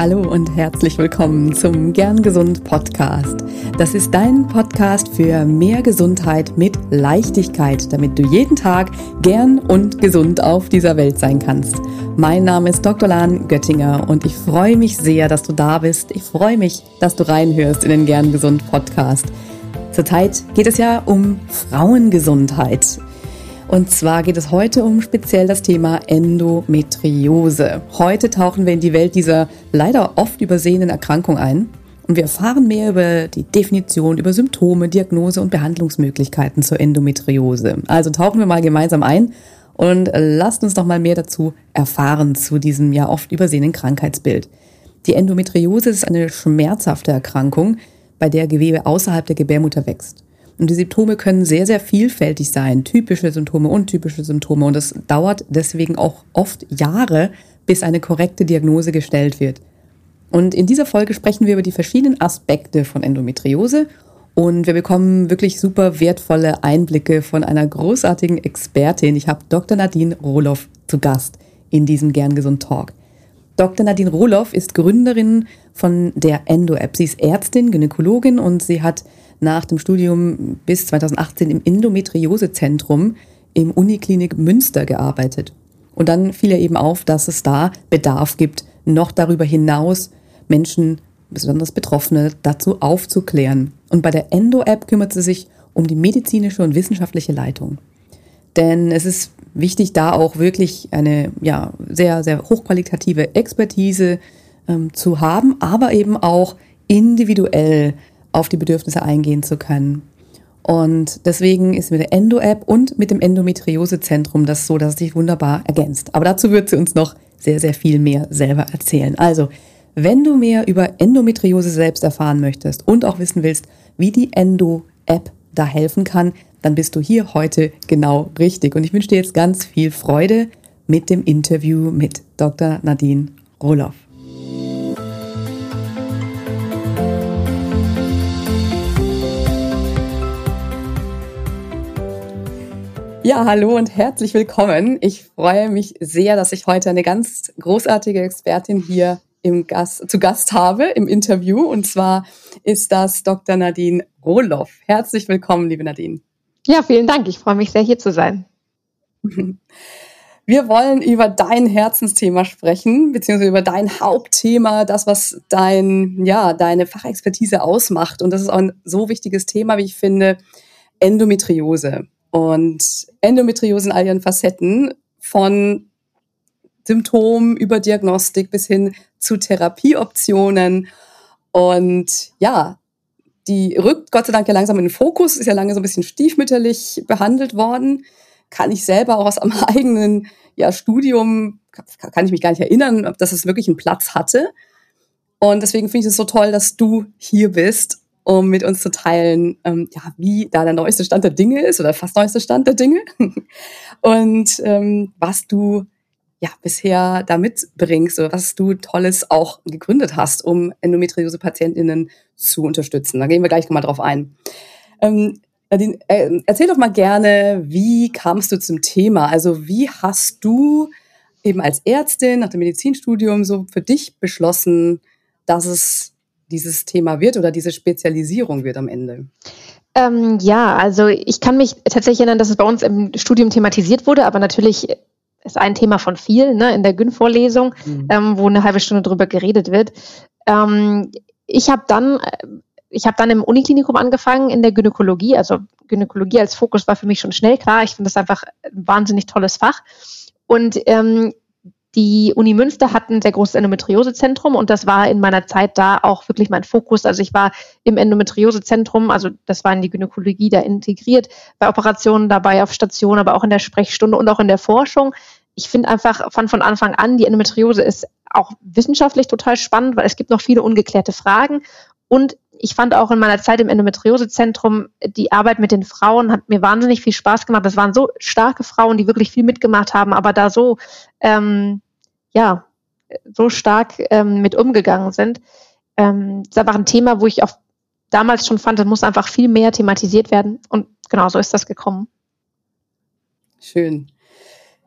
Hallo und herzlich willkommen zum Gern Gesund Podcast. Das ist dein Podcast für mehr Gesundheit mit Leichtigkeit, damit du jeden Tag gern und gesund auf dieser Welt sein kannst. Mein Name ist Dr. Lahn Göttinger und ich freue mich sehr, dass du da bist. Ich freue mich, dass du reinhörst in den Gern Gesund Podcast. Zurzeit geht es ja um Frauengesundheit. Und zwar geht es heute um speziell das Thema Endometriose. Heute tauchen wir in die Welt dieser leider oft übersehenen Erkrankung ein und wir erfahren mehr über die Definition, über Symptome, Diagnose und Behandlungsmöglichkeiten zur Endometriose. Also tauchen wir mal gemeinsam ein und lasst uns noch mal mehr dazu erfahren zu diesem ja oft übersehenen Krankheitsbild. Die Endometriose ist eine schmerzhafte Erkrankung, bei der Gewebe außerhalb der Gebärmutter wächst. Und die Symptome können sehr, sehr vielfältig sein. Typische Symptome, untypische Symptome. Und es dauert deswegen auch oft Jahre, bis eine korrekte Diagnose gestellt wird. Und in dieser Folge sprechen wir über die verschiedenen Aspekte von Endometriose und wir bekommen wirklich super wertvolle Einblicke von einer großartigen Expertin. Ich habe Dr. Nadine Rohloff zu Gast in diesem Gern Gesund Talk. Dr. Nadine Rohloff ist Gründerin von der Endo-App. Sie ist Ärztin, Gynäkologin und sie hat nach dem Studium bis 2018 im Endometriosezentrum im Uniklinik Münster gearbeitet. Und dann fiel ihr eben auf, dass es da Bedarf gibt, noch darüber hinaus Menschen, besonders Betroffene, dazu aufzuklären. Und bei der Endo-App kümmert sie sich um die medizinische und wissenschaftliche Leitung. Denn es ist wichtig, da auch wirklich eine ja, sehr, sehr hochqualitative Expertise ähm, zu haben, aber eben auch individuell auf die Bedürfnisse eingehen zu können. Und deswegen ist mit der Endo-App und mit dem Endometriosezentrum das so, dass es sich wunderbar ergänzt. Aber dazu wird sie uns noch sehr, sehr viel mehr selber erzählen. Also, wenn du mehr über Endometriose selbst erfahren möchtest und auch wissen willst, wie die Endo-App da helfen kann, dann bist du hier heute genau richtig. Und ich wünsche dir jetzt ganz viel Freude mit dem Interview mit Dr. Nadine Roloff. Ja, hallo und herzlich willkommen. Ich freue mich sehr, dass ich heute eine ganz großartige Expertin hier im Gast, zu Gast habe im Interview. Und zwar ist das Dr. Nadine Rohloff. Herzlich willkommen, liebe Nadine. Ja, vielen Dank. Ich freue mich sehr, hier zu sein. Wir wollen über dein Herzensthema sprechen, beziehungsweise über dein Hauptthema, das, was dein, ja, deine Fachexpertise ausmacht. Und das ist auch ein so wichtiges Thema, wie ich finde, Endometriose. Und Endometriose in all ihren Facetten von Symptomen über Diagnostik bis hin zu Therapieoptionen. Und ja, die rückt Gott sei Dank ja langsam in den Fokus, ist ja lange so ein bisschen stiefmütterlich behandelt worden. Kann ich selber auch aus einem eigenen ja, Studium, kann ich mich gar nicht erinnern, ob das es wirklich einen Platz hatte. Und deswegen finde ich es so toll, dass du hier bist um mit uns zu teilen, ähm, ja, wie da der neueste Stand der Dinge ist oder fast neueste Stand der Dinge und ähm, was du ja bisher da mitbringst oder was du Tolles auch gegründet hast, um Endometriose-PatientInnen zu unterstützen. Da gehen wir gleich mal drauf ein. Ähm, äh, erzähl doch mal gerne, wie kamst du zum Thema? Also wie hast du eben als Ärztin nach dem Medizinstudium so für dich beschlossen, dass es dieses Thema wird oder diese Spezialisierung wird am Ende? Ähm, ja, also ich kann mich tatsächlich erinnern, dass es bei uns im Studium thematisiert wurde, aber natürlich ist ein Thema von vielen ne, in der Gün-Vorlesung, mhm. ähm, wo eine halbe Stunde drüber geredet wird. Ähm, ich habe dann, ich habe dann im Uniklinikum angefangen in der Gynäkologie. Also Gynäkologie als Fokus war für mich schon schnell klar. Ich finde das einfach ein wahnsinnig tolles Fach. Und ähm, die Uni Münster hat ein sehr großes Endometriosezentrum und das war in meiner Zeit da auch wirklich mein Fokus. Also ich war im Endometriosezentrum, also das war in die Gynäkologie da integriert, bei Operationen dabei auf Station, aber auch in der Sprechstunde und auch in der Forschung. Ich finde einfach von, von Anfang an, die Endometriose ist auch wissenschaftlich total spannend, weil es gibt noch viele ungeklärte Fragen und ich fand auch in meiner Zeit im Endometriosezentrum die Arbeit mit den Frauen hat mir wahnsinnig viel Spaß gemacht. Das waren so starke Frauen, die wirklich viel mitgemacht haben, aber da so, ähm, ja, so stark ähm, mit umgegangen sind. Ähm, das ist einfach ein Thema, wo ich auch damals schon fand, das muss einfach viel mehr thematisiert werden. Und genau so ist das gekommen. Schön.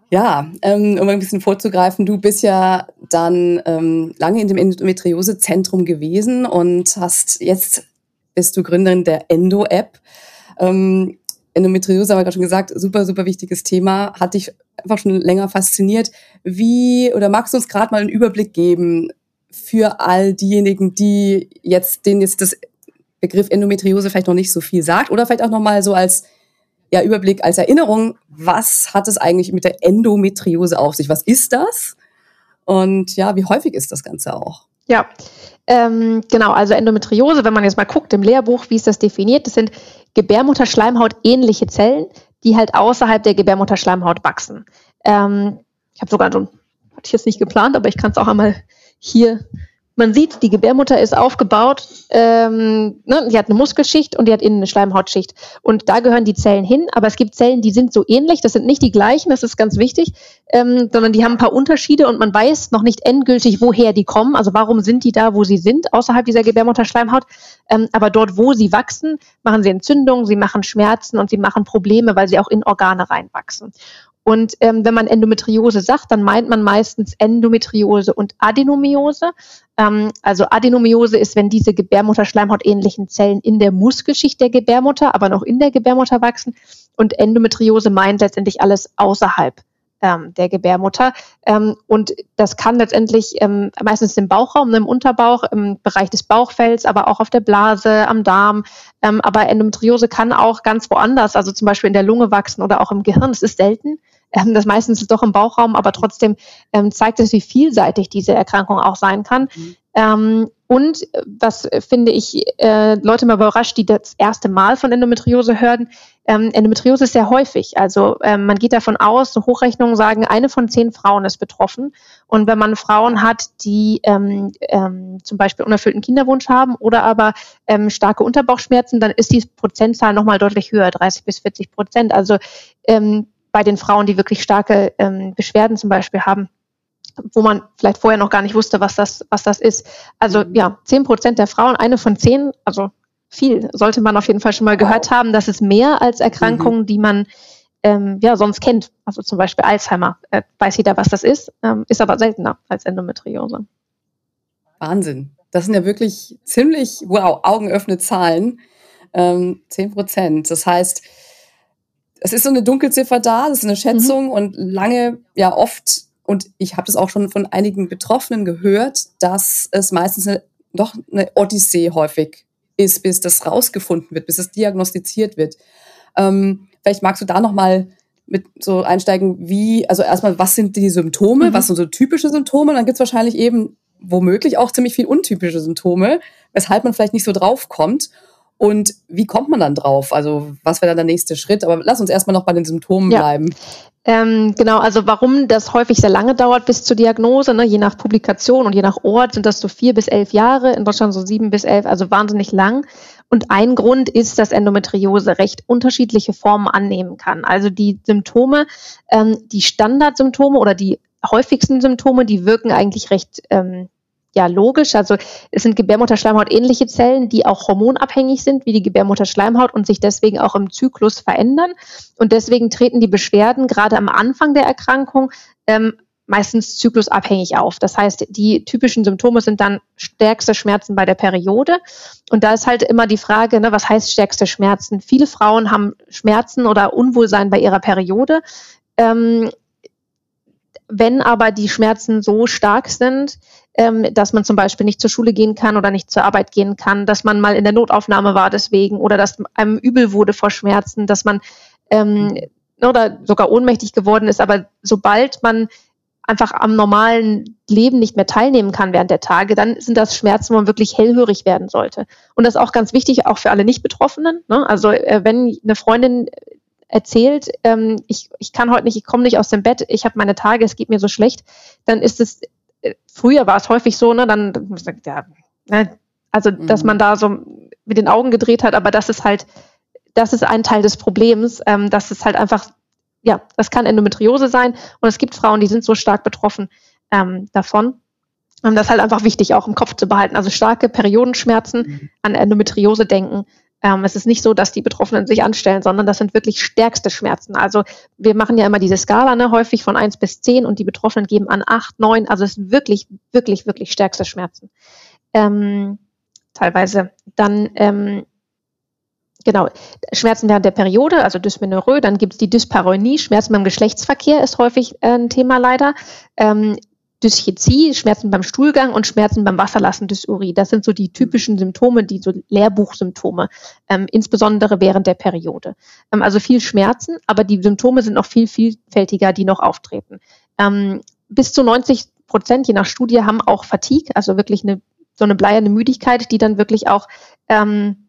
Ja, ähm, um ein bisschen vorzugreifen, du bist ja dann ähm, lange in dem Endometriose-Zentrum gewesen und hast jetzt bist du Gründerin der Endo-App. Ähm, Endometriose, haben wir gerade schon gesagt, super, super wichtiges Thema, hat dich einfach schon länger fasziniert. Wie, oder magst du uns gerade mal einen Überblick geben für all diejenigen, die jetzt, denen jetzt das Begriff Endometriose vielleicht noch nicht so viel sagt oder vielleicht auch nochmal so als ja, Überblick, als Erinnerung, was hat es eigentlich mit der Endometriose auf sich? Was ist das? Und ja, wie häufig ist das Ganze auch? Ja, ähm, genau, also Endometriose, wenn man jetzt mal guckt im Lehrbuch, wie ist das definiert, das sind Gebärmutterschleimhaut ähnliche Zellen, die halt außerhalb der Gebärmutterschleimhaut wachsen. Ähm, ich habe sogar so, hatte ich jetzt nicht geplant, aber ich kann es auch einmal hier man sieht, die Gebärmutter ist aufgebaut, ähm, ne, die hat eine Muskelschicht und die hat innen eine Schleimhautschicht. Und da gehören die Zellen hin, aber es gibt Zellen, die sind so ähnlich, das sind nicht die gleichen, das ist ganz wichtig, ähm, sondern die haben ein paar Unterschiede und man weiß noch nicht endgültig, woher die kommen, also warum sind die da, wo sie sind, außerhalb dieser Gebärmutterschleimhaut. Ähm, aber dort, wo sie wachsen, machen sie Entzündungen, sie machen Schmerzen und sie machen Probleme, weil sie auch in Organe reinwachsen. Und ähm, wenn man Endometriose sagt, dann meint man meistens Endometriose und Adenomiose. Ähm, also Adenomiose ist, wenn diese Gebärmutterschleimhautähnlichen Zellen in der Muskelschicht der Gebärmutter, aber noch in der Gebärmutter wachsen. Und Endometriose meint letztendlich alles außerhalb ähm, der Gebärmutter. Ähm, und das kann letztendlich ähm, meistens im Bauchraum, im Unterbauch, im Bereich des Bauchfells, aber auch auf der Blase, am Darm. Ähm, aber Endometriose kann auch ganz woanders, also zum Beispiel in der Lunge wachsen oder auch im Gehirn. Es ist selten ähm, das meistens doch im Bauchraum, aber trotzdem ähm, zeigt es, wie vielseitig diese Erkrankung auch sein kann. Mhm. Ähm, und was finde ich äh, Leute mal überrascht, die das erste Mal von Endometriose hören, ähm, Endometriose ist sehr häufig. Also ähm, man geht davon aus, so Hochrechnungen sagen, eine von zehn Frauen ist betroffen. Und wenn man Frauen hat, die ähm, ähm, zum Beispiel unerfüllten Kinderwunsch haben oder aber ähm, starke Unterbauchschmerzen, dann ist die Prozentzahl nochmal deutlich höher, 30 bis 40 Prozent. Also ähm, bei den Frauen, die wirklich starke ähm, Beschwerden zum Beispiel haben, wo man vielleicht vorher noch gar nicht wusste, was das, was das ist. Also mhm. ja, zehn Prozent der Frauen, eine von zehn, also viel, sollte man auf jeden Fall schon mal gehört wow. haben. Das ist mehr als Erkrankungen, mhm. die man ähm, ja sonst kennt. Also zum Beispiel Alzheimer, äh, weiß jeder, was das ist, ähm, ist aber seltener als Endometriose. Wahnsinn. Das sind ja wirklich ziemlich, wow, augenöffne Zahlen. Ähm, 10 Prozent. Das heißt, es ist so eine Dunkelziffer da, das ist eine Schätzung mhm. und lange, ja oft, und ich habe das auch schon von einigen Betroffenen gehört, dass es meistens eine, doch eine Odyssee häufig ist, bis das rausgefunden wird, bis es diagnostiziert wird. Ähm, vielleicht magst du da nochmal mit so einsteigen, wie, also erstmal, was sind die Symptome, mhm. was sind so typische Symptome, und dann gibt's wahrscheinlich eben womöglich auch ziemlich viel untypische Symptome, weshalb man vielleicht nicht so drauf kommt. Und wie kommt man dann drauf? Also was wäre dann der nächste Schritt? Aber lass uns erstmal noch bei den Symptomen ja. bleiben. Ähm, genau, also warum das häufig sehr lange dauert bis zur Diagnose, ne, je nach Publikation und je nach Ort sind das so vier bis elf Jahre, in Deutschland so sieben bis elf, also wahnsinnig lang. Und ein Grund ist, dass Endometriose recht unterschiedliche Formen annehmen kann. Also die Symptome, ähm, die Standardsymptome oder die häufigsten Symptome, die wirken eigentlich recht ähm, ja logisch. Also es sind Gebärmutterschleimhaut ähnliche Zellen, die auch hormonabhängig sind wie die Gebärmutterschleimhaut und sich deswegen auch im Zyklus verändern. Und deswegen treten die Beschwerden gerade am Anfang der Erkrankung ähm, meistens zyklusabhängig auf. Das heißt, die typischen Symptome sind dann stärkste Schmerzen bei der Periode. Und da ist halt immer die Frage, ne, was heißt stärkste Schmerzen? Viele Frauen haben Schmerzen oder Unwohlsein bei ihrer Periode. Ähm, wenn aber die Schmerzen so stark sind, ähm, dass man zum Beispiel nicht zur Schule gehen kann oder nicht zur Arbeit gehen kann, dass man mal in der Notaufnahme war deswegen oder dass einem übel wurde vor Schmerzen, dass man ähm, oder sogar ohnmächtig geworden ist. Aber sobald man einfach am normalen Leben nicht mehr teilnehmen kann während der Tage, dann sind das Schmerzen, wo man wirklich hellhörig werden sollte. Und das ist auch ganz wichtig, auch für alle Nicht-Betroffenen. Ne? Also äh, wenn eine Freundin erzählt, ähm, ich, ich kann heute nicht, ich komme nicht aus dem Bett, ich habe meine Tage, es geht mir so schlecht, dann ist es früher war es häufig so, ne, dann, ja, ne, also, dass mhm. man da so mit den Augen gedreht hat, aber das ist halt, das ist ein Teil des Problems, ähm, dass es halt einfach, ja, das kann Endometriose sein und es gibt Frauen, die sind so stark betroffen ähm, davon. Und das ist halt einfach wichtig, auch im Kopf zu behalten. Also starke Periodenschmerzen, mhm. an Endometriose denken, Ähm, es ist nicht so, dass die Betroffenen sich anstellen, sondern das sind wirklich stärkste Schmerzen. Also wir machen ja immer diese Skala, ne, häufig von eins bis zehn und die Betroffenen geben an acht, neun. Also es sind wirklich, wirklich, wirklich stärkste Schmerzen. Ähm, teilweise. Dann ähm, Genau, Schmerzen während der Periode, also Dysmenorrhoe, dann gibt es die Dyspareunie, Schmerzen beim Geschlechtsverkehr ist häufig äh, ein Thema leider. Ähm, Dyschezie, Schmerzen beim Stuhlgang und Schmerzen beim Wasserlassen, Dysurie. Das sind so die typischen Symptome, die so Lehrbuchsymptome, ähm, insbesondere während der Periode. Ähm, also viel Schmerzen, aber die Symptome sind noch viel vielfältiger, die noch auftreten. Ähm, bis zu 90 Prozent, je nach Studie, haben auch Fatigue, also wirklich eine, so eine bleierne Müdigkeit, die dann wirklich auch ähm,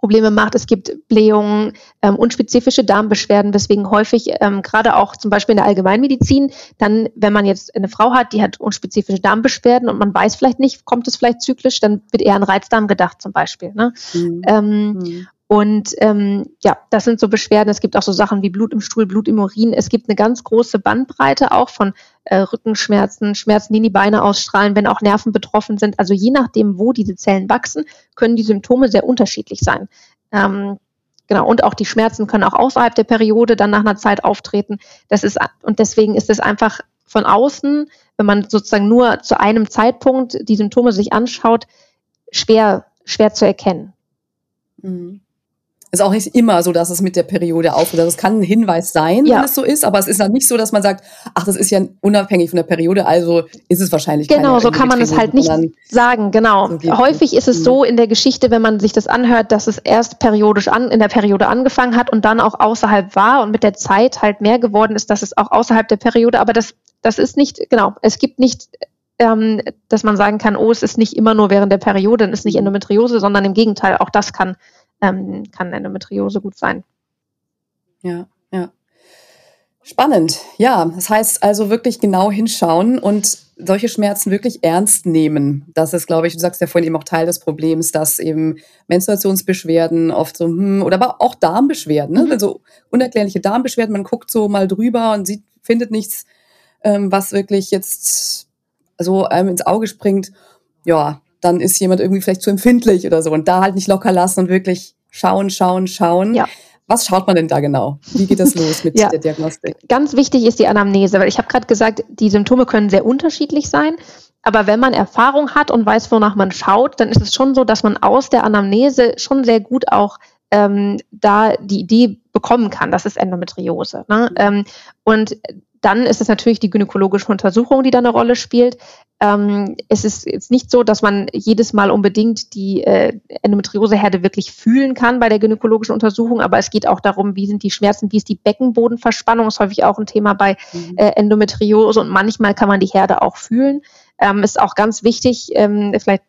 Probleme macht. Es gibt Blähungen, ähm, unspezifische Darmbeschwerden, weswegen häufig ähm, gerade auch zum Beispiel in der Allgemeinmedizin, dann, wenn man jetzt eine Frau hat, die hat unspezifische Darmbeschwerden und man weiß vielleicht nicht, kommt es vielleicht zyklisch, dann wird eher an Reizdarm gedacht zum Beispiel. Ne? Mhm. Ähm, mhm. Und ähm, ja, das sind so Beschwerden. Es gibt auch so Sachen wie Blut im Stuhl, Blut im Urin. Es gibt eine ganz große Bandbreite auch von äh, Rückenschmerzen, Schmerzen, die die Beine ausstrahlen, wenn auch Nerven betroffen sind. Also je nachdem, wo diese Zellen wachsen, können die Symptome sehr unterschiedlich sein. Ähm, genau. Und auch die Schmerzen können auch außerhalb der Periode dann nach einer Zeit auftreten. Das ist und deswegen ist es einfach von außen, wenn man sozusagen nur zu einem Zeitpunkt die Symptome sich anschaut, schwer schwer zu erkennen. Mhm ist auch nicht immer so, dass es mit der Periode aufhört. Also es kann ein Hinweis sein, ja. wenn es so ist, aber es ist dann nicht so, dass man sagt, ach, das ist ja unabhängig von der Periode, also ist es wahrscheinlich Genau, so kann man es halt nicht sagen, genau. So Häufig ist es mhm. so in der Geschichte, wenn man sich das anhört, dass es erst periodisch an, in der Periode angefangen hat und dann auch außerhalb war und mit der Zeit halt mehr geworden ist, dass es auch außerhalb der Periode, aber das, das ist nicht, genau, es gibt nicht ähm, dass man sagen kann, oh, es ist nicht immer nur während der Periode, dann ist nicht mhm. Endometriose, sondern im Gegenteil, auch das kann ähm, kann Endometriose gut sein. Ja, ja. Spannend. Ja, das heißt also wirklich genau hinschauen und solche Schmerzen wirklich ernst nehmen. Das ist, glaube ich, du sagst ja vorhin eben auch Teil des Problems, dass eben Menstruationsbeschwerden oft so, hm, oder aber auch Darmbeschwerden, ne? Mhm. also unerklärliche Darmbeschwerden, man guckt so mal drüber und sieht, findet nichts, ähm, was wirklich jetzt so einem ins Auge springt. Ja, dann ist jemand irgendwie vielleicht zu empfindlich oder so. Und da halt nicht locker lassen und wirklich schauen, schauen, schauen. Ja. Was schaut man denn da genau? Wie geht das los mit ja. der Diagnostik? Ganz wichtig ist die Anamnese, weil ich habe gerade gesagt, die Symptome können sehr unterschiedlich sein. Aber wenn man Erfahrung hat und weiß, wonach man schaut, dann ist es schon so, dass man aus der Anamnese schon sehr gut auch ähm, da die Idee bekommen kann, das ist Endometriose. Ne? Mhm. Ähm, und dann ist es natürlich die gynäkologische Untersuchung, die da eine Rolle spielt. Ähm, es ist jetzt nicht so, dass man jedes Mal unbedingt die äh, Endometrioseherde wirklich fühlen kann bei der gynäkologischen Untersuchung, aber es geht auch darum, wie sind die Schmerzen, wie ist die Beckenbodenverspannung, ist häufig auch ein Thema bei mhm. äh, Endometriose und manchmal kann man die Herde auch fühlen. Ähm, ist auch ganz wichtig, ähm, vielleicht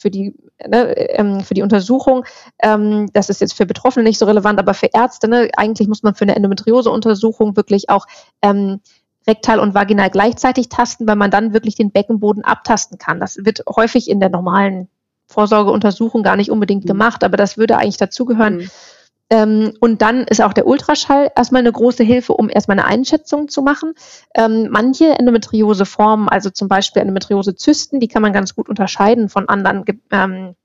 für die ne, ähm, für die Untersuchung. Ähm, das ist jetzt für Betroffene nicht so relevant, aber für Ärzte, ne, eigentlich muss man für eine Endometriose-Untersuchung wirklich auch ähm, rektal und vaginal gleichzeitig tasten, weil man dann wirklich den Beckenboden abtasten kann. Das wird häufig in der normalen Vorsorgeuntersuchung gar nicht unbedingt mhm. gemacht, aber das würde eigentlich dazugehören. Mhm. Ähm, und dann ist auch der Ultraschall erstmal eine große Hilfe, um erstmal eine Einschätzung zu machen. Ähm, manche Endometriose-Formen, also zum Beispiel Endometriose-Zysten, die kann man ganz gut unterscheiden von anderen ähm,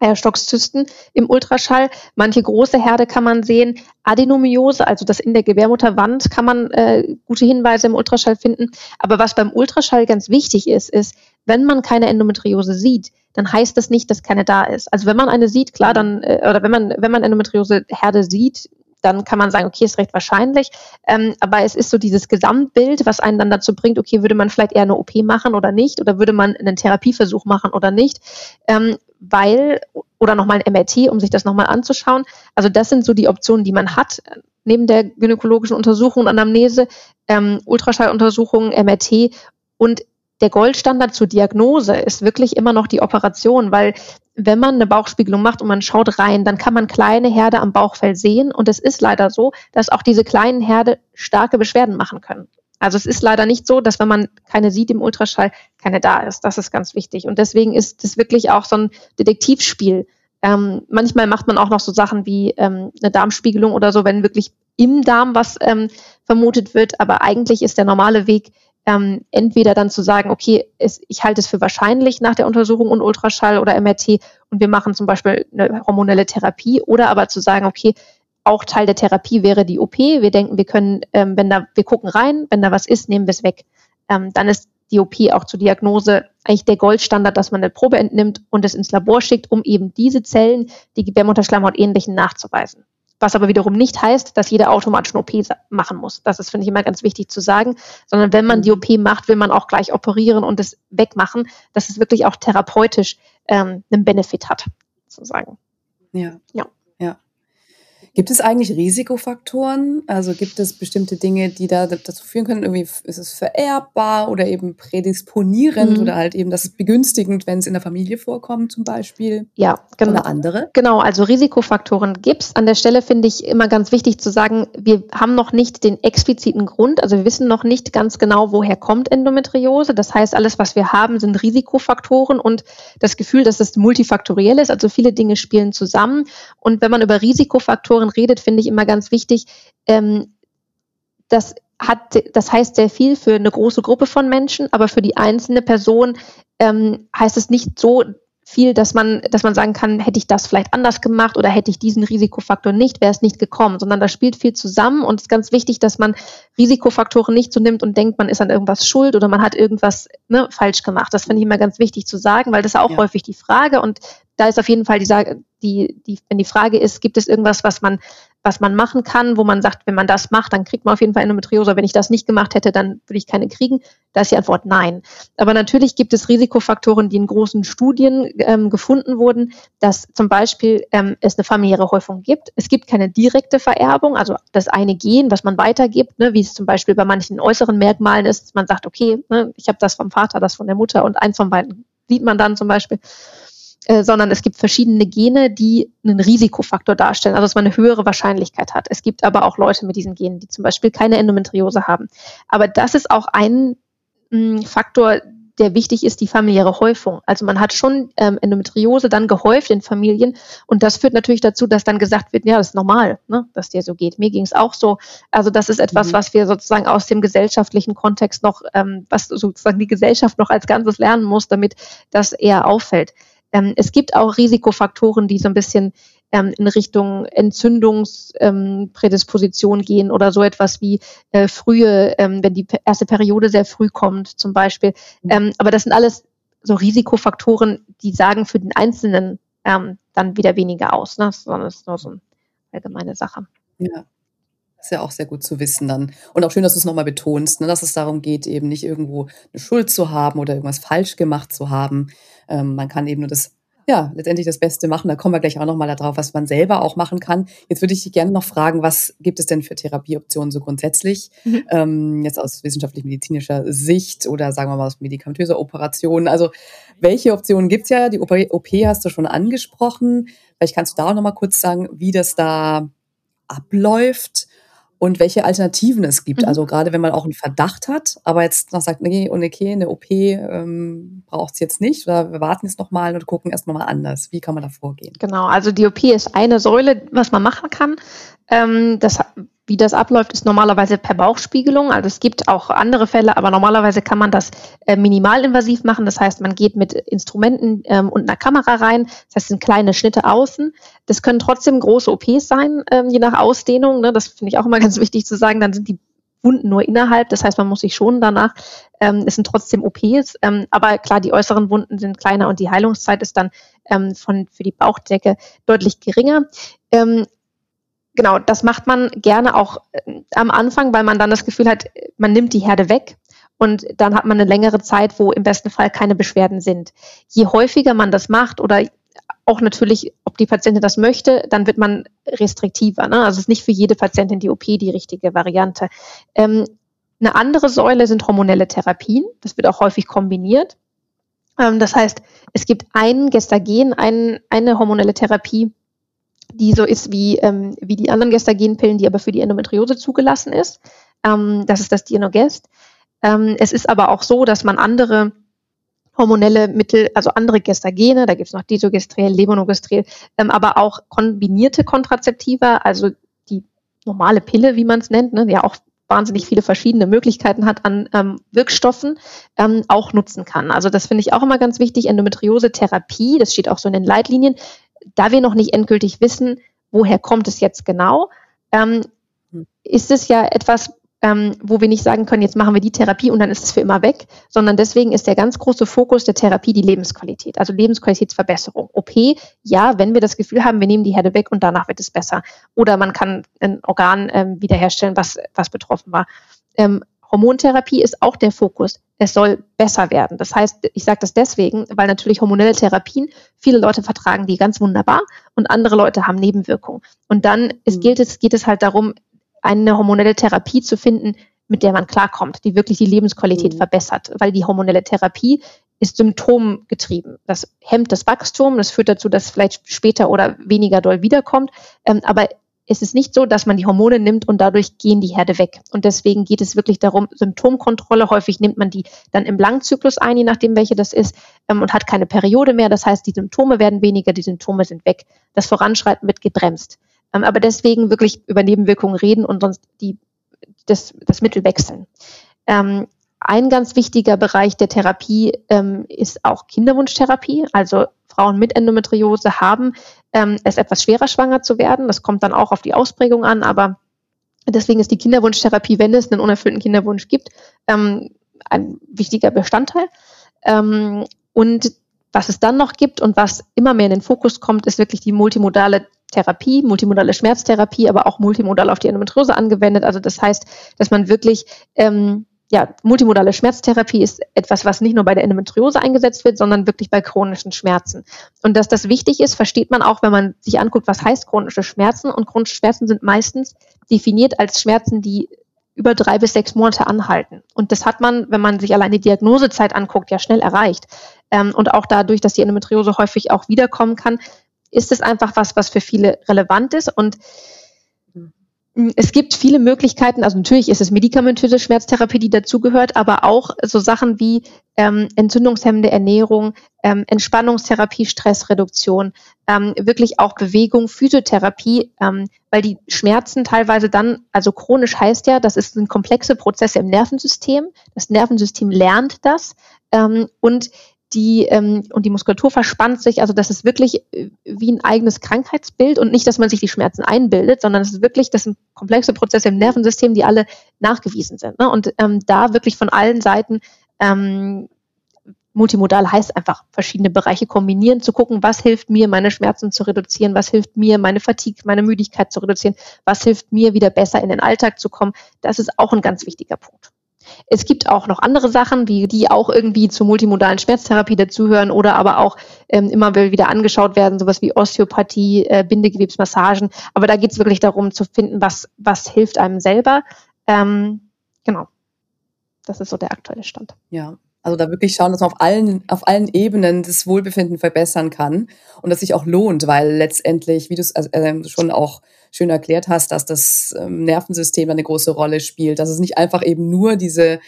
Eierstockzysten im Ultraschall. Manche große Herde kann man sehen. Adenomiose, also das in der Gebärmutterwand, kann man äh, gute Hinweise im Ultraschall finden. Aber was beim Ultraschall ganz wichtig ist, ist, wenn man keine Endometriose sieht, dann heißt das nicht, dass keine da ist. Also wenn man eine sieht, klar, dann, äh, oder wenn man, wenn man Endometriose-Herde sieht, dann kann man sagen, okay, ist recht wahrscheinlich. Ähm, aber es ist so dieses Gesamtbild, was einen dann dazu bringt, okay, würde man vielleicht eher eine OP machen oder nicht? Oder würde man einen Therapieversuch machen oder nicht? Ähm, weil, oder nochmal ein MRT, um sich das nochmal anzuschauen. Also das sind so die Optionen, die man hat, neben der gynäkologischen Untersuchung und Anamnese, ähm, Ultraschalluntersuchungen, MRT und der Goldstandard zur Diagnose ist wirklich immer noch die Operation, weil wenn man eine Bauchspiegelung macht und man schaut rein, dann kann man kleine Herde am Bauchfell sehen. Und es ist leider so, dass auch diese kleinen Herde starke Beschwerden machen können. Also es ist leider nicht so, dass wenn man keine sieht im Ultraschall, keine da ist. Das ist ganz wichtig. Und deswegen ist es wirklich auch so ein Detektivspiel. Ähm, manchmal macht man auch noch so Sachen wie ähm, eine Darmspiegelung oder so, wenn wirklich im Darm was ähm, vermutet wird. Aber eigentlich ist der normale Weg, ähm, entweder dann zu sagen, okay, es, ich halte es für wahrscheinlich nach der Untersuchung und Ultraschall oder MRT und wir machen zum Beispiel eine hormonelle Therapie oder aber zu sagen, okay, auch Teil der Therapie wäre die OP. Wir denken, wir können, ähm, wenn da, wir gucken rein, wenn da was ist, nehmen wir es weg. Ähm, dann ist die OP auch zur Diagnose eigentlich der Goldstandard, dass man eine Probe entnimmt und es ins Labor schickt, um eben diese Zellen, die Gebärmutterschleimhaut ähnlichen, nachzuweisen. Was aber wiederum nicht heißt, dass jeder automatisch eine OP machen muss. Das ist, finde ich, immer ganz wichtig zu sagen. Sondern wenn man die OP macht, will man auch gleich operieren und es wegmachen, dass es wirklich auch therapeutisch ähm, einen Benefit hat, sozusagen. Ja. Ja. Gibt es eigentlich Risikofaktoren? Also gibt es bestimmte Dinge, die da dazu führen können? Irgendwie ist es vererbbar oder eben prädisponierend mhm. oder halt eben das ist begünstigend, wenn es in der Familie vorkommt zum Beispiel? Ja, genau. Oder andere? Genau, also Risikofaktoren gibt es. An der Stelle finde ich immer ganz wichtig zu sagen, wir haben noch nicht den expliziten Grund, also wir wissen noch nicht ganz genau, woher kommt Endometriose. Das heißt, alles, was wir haben, sind Risikofaktoren und das Gefühl, dass es multifaktoriell ist, also viele Dinge spielen zusammen. Und wenn man über Risikofaktoren Faktoren redet, finde ich immer ganz wichtig. Ähm, das hat, das heißt sehr viel für eine große Gruppe von Menschen, aber für die einzelne Person ähm, heißt es nicht so viel, dass man, dass man sagen kann, hätte ich das vielleicht anders gemacht oder hätte ich diesen Risikofaktor nicht, wäre es nicht gekommen, sondern da spielt viel zusammen und es ist ganz wichtig, dass man Risikofaktoren nicht so nimmt und denkt, man ist an irgendwas schuld oder man hat irgendwas ne, falsch gemacht. Das finde ich immer ganz wichtig zu sagen, weil das ist auch ja. häufig die Frage und da ist auf jeden Fall die, die, die, wenn die Frage ist, gibt es irgendwas, was man, was man machen kann, wo man sagt, wenn man das macht, dann kriegt man auf jeden Fall Endometriose. Wenn ich das nicht gemacht hätte, dann würde ich keine kriegen. Da ist die Antwort nein. Aber natürlich gibt es Risikofaktoren, die in großen Studien ähm, gefunden wurden, dass zum Beispiel ähm, es eine familiäre Häufung gibt. Es gibt keine direkte Vererbung, also das eine Gen, was man weitergibt, ne, wie es zum Beispiel bei manchen äußeren Merkmalen ist. Man sagt, okay, ne, ich habe das vom Vater, das von der Mutter und eins von beiden sieht man dann zum Beispiel. Äh, sondern es gibt verschiedene Gene, die einen Risikofaktor darstellen, also dass man eine höhere Wahrscheinlichkeit hat. Es gibt aber auch Leute mit diesen Genen, die zum Beispiel keine Endometriose haben. Aber das ist auch ein mh, hm, Faktor, der wichtig ist, die familiäre Häufung. Also man hat schon ähm, Endometriose dann gehäuft in Familien und das führt natürlich dazu, dass dann gesagt wird, ja, das ist normal, ne, dass dir so geht. Mir ging es auch so. Also das ist etwas, mhm. was wir sozusagen aus dem gesellschaftlichen Kontext noch, ähm, was sozusagen die Gesellschaft noch als Ganzes lernen muss, damit das eher auffällt. Ähm, es gibt auch Risikofaktoren, die so ein bisschen ähm, in Richtung Entzündungsprädisposition ähm, gehen oder so etwas wie äh, frühe, ähm, wenn die erste Periode sehr früh kommt zum Beispiel. Mhm. Ähm, aber das sind alles so Risikofaktoren, die sagen für den Einzelnen ähm, dann wieder weniger aus, ne? sondern es ist nur so eine allgemeine Sache. Ja. Ist ja auch sehr gut zu wissen dann. Und auch schön, dass du es nochmal betonst, ne, dass es darum geht, eben nicht irgendwo eine Schuld zu haben oder irgendwas falsch gemacht zu haben. Ähm, man kann eben nur das ja, letztendlich das Beste machen. Da kommen wir gleich auch nochmal darauf, was man selber auch machen kann. Jetzt würde ich dich gerne noch fragen, was gibt es denn für Therapieoptionen so grundsätzlich? Mhm. Ähm, jetzt aus wissenschaftlich-medizinischer Sicht oder sagen wir mal aus medikamentöser Operation. Also welche Optionen gibt es ja? Die OP hast du schon angesprochen. Vielleicht kannst du da auch nochmal kurz sagen, wie das da abläuft und welche Alternativen es gibt. Mhm. Also gerade wenn man auch einen Verdacht hat, aber jetzt noch sagt, nee, und okay, eine OP ähm, braucht es jetzt nicht oder wir warten jetzt nochmal und gucken erst mal anders. Wie kann man da vorgehen? Genau, also die OP ist eine Säule, was man machen kann. Ähm, das wie das abläuft, ist normalerweise per Bauchspiegelung. Also es gibt auch andere Fälle, aber normalerweise kann man das äh, minimalinvasiv machen. Das heißt, man geht mit Instrumenten ähm, und einer Kamera rein. Das heißt, sind kleine Schnitte außen. Das können trotzdem große OPs sein, ähm, je nach Ausdehnung. Ne? Das finde ich auch immer ganz wichtig zu sagen. Dann sind die Wunden nur innerhalb. Das heißt, man muss sich schonen danach. Ähm, es sind trotzdem OPs. Ähm, aber klar, die äußeren Wunden sind kleiner und die Heilungszeit ist dann ähm, von, für die Bauchdecke deutlich geringer. Ähm, genau, das macht man gerne auch äh, am Anfang, weil man dann das Gefühl hat, man nimmt die Herde weg und dann hat man eine längere Zeit, wo im besten Fall keine Beschwerden sind. Je häufiger man das macht oder auch natürlich, ob die Patientin das möchte, dann wird man restriktiver. Ne? Also es ist nicht für jede Patientin die OP die richtige Variante. Ähm, eine andere Säule sind hormonelle Therapien. Das wird auch häufig kombiniert. Ähm, das heißt, es gibt ein Gestagen, ein, eine hormonelle Therapie, die so ist wie, ähm, wie die anderen Gestagenpillen, die aber für die Endometriose zugelassen ist. Ähm, das ist das Dienogest. Ähm, es ist aber auch so, dass man andere hormonelle Mittel, also andere Gestagene, da gibt es noch Disogestrel, Levonorgestrel, ähm, aber auch kombinierte Kontrazeptiva, also die normale Pille, wie man es nennt, ne, ja auch wahnsinnig viele verschiedene Möglichkeiten hat an ähm, Wirkstoffen, ähm, auch nutzen kann. Also das finde ich auch immer ganz wichtig. Endometriose-Therapie, das steht auch so in den Leitlinien, da wir noch nicht endgültig wissen, woher kommt es jetzt genau, ähm, hm. ist es ja etwas, ähm, wo wir nicht sagen können, jetzt machen wir die Therapie und dann ist es für immer weg, sondern deswegen ist der ganz große Fokus der Therapie die Lebensqualität, also Lebensqualitätsverbesserung. OP, ja, wenn wir das Gefühl haben, wir nehmen die Herde weg und danach wird es besser. Oder man kann ein Organ ähm, wiederherstellen, was, was betroffen war. Ähm, Hormontherapie ist auch der Fokus. Es soll besser werden. Das heißt, ich sage das deswegen, weil natürlich hormonelle Therapien, viele Leute vertragen die ganz wunderbar und andere Leute haben Nebenwirkungen. Und dann ist, mhm. gilt es, geht es halt darum, eine hormonelle Therapie zu finden, mit der man klarkommt, die wirklich die Lebensqualität mhm. verbessert, weil die hormonelle Therapie ist symptomgetrieben. Das hemmt das Wachstum, das führt dazu, dass es vielleicht später oder weniger doll wiederkommt. Ähm, aber es ist nicht so, dass man die Hormone nimmt und dadurch gehen die Herde weg. Und deswegen geht es wirklich darum, Symptomkontrolle. Häufig nimmt man die dann im Langzyklus ein, je nachdem, welche das ist, ähm, und hat keine Periode mehr. Das heißt, die Symptome werden weniger, die Symptome sind weg. Das Voranschreiten wird gebremst. Ähm, aber deswegen wirklich über Nebenwirkungen reden und sonst die, das, das Mittel wechseln. Ähm, ein ganz wichtiger Bereich der Therapie ähm, ist auch Kinderwunschtherapie. Also Frauen mit Endometriose haben ähm, es etwas schwerer, schwanger zu werden. Das kommt dann auch auf die Ausprägung an, aber deswegen ist die Kinderwunschtherapie, wenn es einen unerfüllten Kinderwunsch gibt, ähm, ein wichtiger Bestandteil. Ähm, und was es dann noch gibt und was immer mehr in den Fokus kommt, ist wirklich die multimodale Therapie, multimodale Schmerztherapie, aber auch multimodal auf die Endometriose angewendet. Also das heißt, dass man wirklich ähm, ja, multimodale Schmerztherapie ist etwas, was nicht nur bei der Endometriose eingesetzt wird, sondern wirklich bei chronischen Schmerzen. Und dass das wichtig ist, versteht man auch, wenn man sich anguckt, was heißt chronische Schmerzen. Und chronische Schmerzen sind meistens definiert als Schmerzen, die über drei bis sechs Monate anhalten. Und das hat man, wenn man sich allein die Diagnosezeit anguckt, ja schnell erreicht. Ähm, und auch dadurch, dass die Endometriose häufig auch wiederkommen kann, ist es einfach was, was für viele relevant ist. Und es gibt viele Möglichkeiten, also natürlich ist es medikamentöse Schmerztherapie, die dazugehört, aber auch so Sachen wie ähm, entzündungshemmende Ernährung, ähm, Entspannungstherapie, Stressreduktion, ähm, wirklich auch Bewegung, Physiotherapie, ähm, weil die Schmerzen teilweise dann, also chronisch heißt ja, das ist, sind komplexe Prozesse im Nervensystem. Das Nervensystem lernt das ähm, und die ähm, und die Muskulatur verspannt sich. Also das ist wirklich äh, wie ein eigenes Krankheitsbild und nicht, dass man sich die Schmerzen einbildet, sondern es ist wirklich, das sind komplexe Prozesse im Nervensystem, die alle nachgewiesen sind. Ne? Und ähm, da wirklich von allen Seiten ähm, multimodal heißt einfach verschiedene Bereiche kombinieren, zu gucken, was hilft mir, meine Schmerzen zu reduzieren, was hilft mir, meine Fatigue, meine Müdigkeit zu reduzieren, was hilft mir, wieder besser in den Alltag zu kommen. Das ist auch ein ganz wichtiger Punkt. Es gibt auch noch andere Sachen, wie die auch irgendwie zur multimodalen Schmerztherapie dazugehören oder aber auch ähm, immer wieder angeschaut werden, sowas wie Osteopathie, äh, Bindegewebsmassagen. Aber da geht es wirklich darum zu finden, was, was hilft einem selber. Ähm, genau. Das ist so der aktuelle Stand. Ja, also da wirklich schauen, dass man auf allen, auf allen Ebenen das Wohlbefinden verbessern kann und das sich auch lohnt, weil letztendlich, wie du es äh, schon auch schön erklärt hast, dass das ähm, Nervensystem eine große Rolle spielt, dass es nicht einfach eben nur diese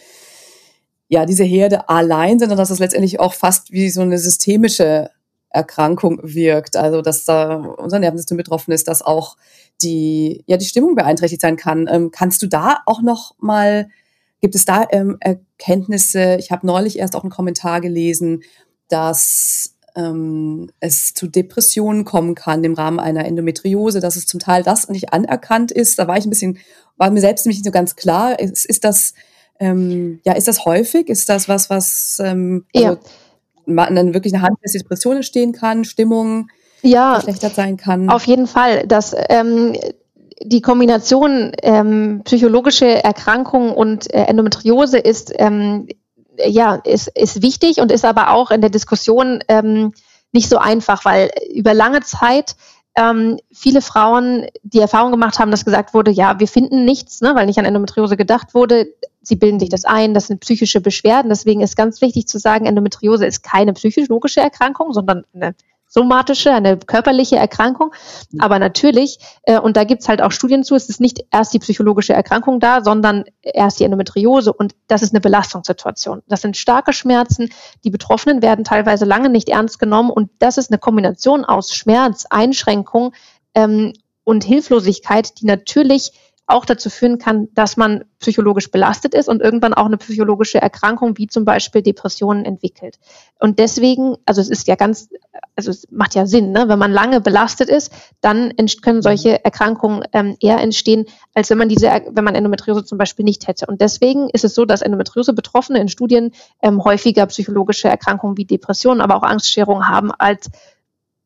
ja, diese Herde allein, sondern dass es letztendlich auch fast wie so eine systemische Erkrankung wirkt. Also, dass da unser Nervensystem betroffen ist, dass auch die, ja, die Stimmung beeinträchtigt sein kann. Ähm, kannst du da auch noch mal Gibt es da ähm, Erkenntnisse? Ich habe neulich erst auch einen Kommentar gelesen, dass ähm, es zu Depressionen kommen kann im Rahmen einer Endometriose, dass es zum Teil das nicht anerkannt ist. Da war ich ein bisschen, war mir selbst nicht so ganz klar. Ist, ist das, ähm, ja, ist das häufig? Ist das was, was ähm, also, ja. dann wirklich eine handfeste Depression entstehen kann, Stimmung ja, verschlechtert sein kann? Auf jeden Fall. Das, ähm, die Kombination ähm, psychologische Erkrankungen und äh, Endometriose ist ähm, ja ist, ist wichtig und ist aber auch in der Diskussion ähm, nicht so einfach, weil über lange Zeit ähm, viele Frauen die Erfahrung gemacht haben, dass gesagt wurde, ja, wir finden nichts, ne, weil nicht an Endometriose gedacht wurde. Sie bilden sich das ein, das sind psychische Beschwerden. Deswegen ist ganz wichtig zu sagen, Endometriose ist keine psychologische Erkrankung, sondern eine somatische, eine körperliche Erkrankung. Aber natürlich, äh, und da gibt's halt auch Studien zu, es ist nicht erst die psychologische Erkrankung da, sondern erst die Endometriose und das ist eine Belastungssituation. Das sind starke Schmerzen, die Betroffenen werden teilweise lange nicht ernst genommen und das ist eine Kombination aus Schmerz, Einschränkung ähm, und Hilflosigkeit, die natürlich auch dazu führen kann, dass man psychologisch belastet ist und irgendwann auch eine psychologische Erkrankung wie zum Beispiel Depressionen entwickelt. Und deswegen, also es ist ja ganz, also es macht ja Sinn, ne? wenn man lange belastet ist, dann können solche Erkrankungen ähm, eher entstehen, als wenn man diese, wenn man Endometriose zum Beispiel nicht hätte. Und deswegen ist es so, dass Endometriose-Betroffene in Studien ähm, häufiger psychologische Erkrankungen wie Depressionen, aber auch Angststörungen haben als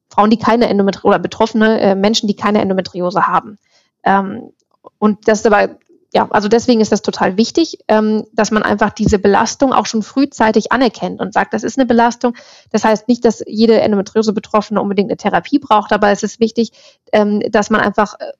Frauen, die keine Endometriose oder betroffene äh, Menschen, die keine Endometriose haben. Ähm, und das ist aber, ja, also deswegen ist das total wichtig, ähm, dass man einfach diese Belastung auch schon frühzeitig anerkennt und sagt, das ist eine Belastung. Das heißt nicht, dass jede Endometriose-Betroffene unbedingt eine Therapie braucht, aber es ist wichtig, ähm, dass man einfach äh,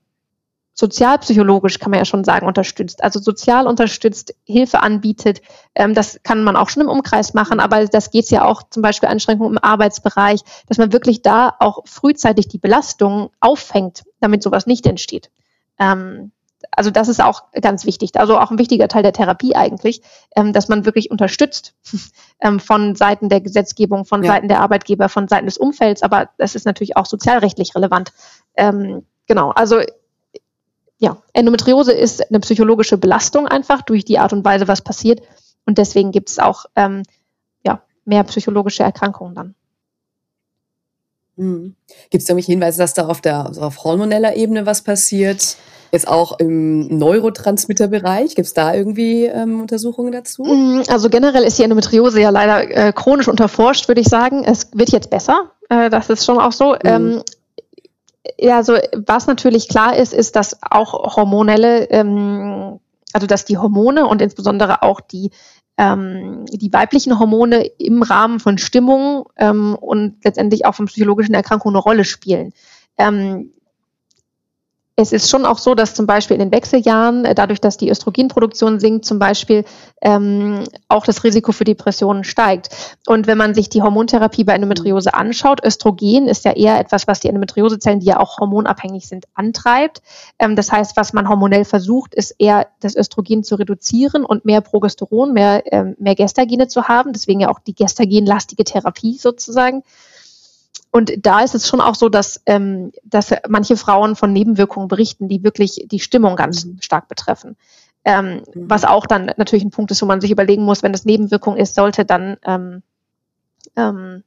sozialpsychologisch, kann man ja schon sagen, unterstützt. Also sozial unterstützt, Hilfe anbietet. Ähm, das kann man auch schon im Umkreis machen, aber das geht ja auch zum Beispiel Einschränkungen im Arbeitsbereich, dass man wirklich da auch frühzeitig die Belastung auffängt, damit sowas nicht entsteht. Ähm, also das ist auch ganz wichtig, also auch ein wichtiger Teil der Therapie eigentlich, ähm, dass man wirklich unterstützt ähm, von Seiten der Gesetzgebung, von ja. Seiten der Arbeitgeber, von Seiten des Umfelds, aber das ist natürlich auch sozialrechtlich relevant. Ähm, genau, also ja, Endometriose ist eine psychologische Belastung einfach durch die Art und Weise, was passiert. Und deswegen gibt es auch ähm, ja, mehr psychologische Erkrankungen dann. Mhm. Gibt es irgendwelche Hinweise, dass da auf der also auf hormoneller Ebene was passiert? Jetzt auch im Neurotransmitterbereich, gibt es da irgendwie ähm, Untersuchungen dazu? Mm, also generell ist die Endometriose ja leider äh, chronisch unterforscht, würde ich sagen. Es wird jetzt besser, äh, das ist schon auch so. Mhm. Ähm, ja, also was natürlich klar ist, ist, dass auch hormonelle, ähm, also dass die Hormone und insbesondere auch die ähm, die weiblichen Hormone im Rahmen von Stimmung ähm, und letztendlich auch von psychologischen Erkrankungen eine Rolle spielen. Ähm, es ist schon auch so, dass zum Beispiel in den Wechseljahren, äh, dadurch, dass die Östrogenproduktion sinkt, zum Beispiel ähm, auch das Risiko für Depressionen steigt. Und wenn man sich die Hormontherapie bei Endometriose anschaut, Östrogen ist ja eher etwas, was die Endometriosezellen, die ja auch hormonabhängig sind, antreibt. Ähm, das heißt, was man hormonell versucht, ist eher das Östrogen zu reduzieren und mehr Progesteron, mehr, ähm, mehr Gestagene zu haben. Deswegen ja auch die gestagenlastige Therapie sozusagen. Und da ist es schon auch so, dass, ähm, dass manche Frauen von Nebenwirkungen berichten, die wirklich die Stimmung ganz mhm. stark betreffen. Ähm, mhm. Was auch dann natürlich ein Punkt ist, wo man sich überlegen muss, wenn das Nebenwirkung ist, sollte dann ähm, ähm,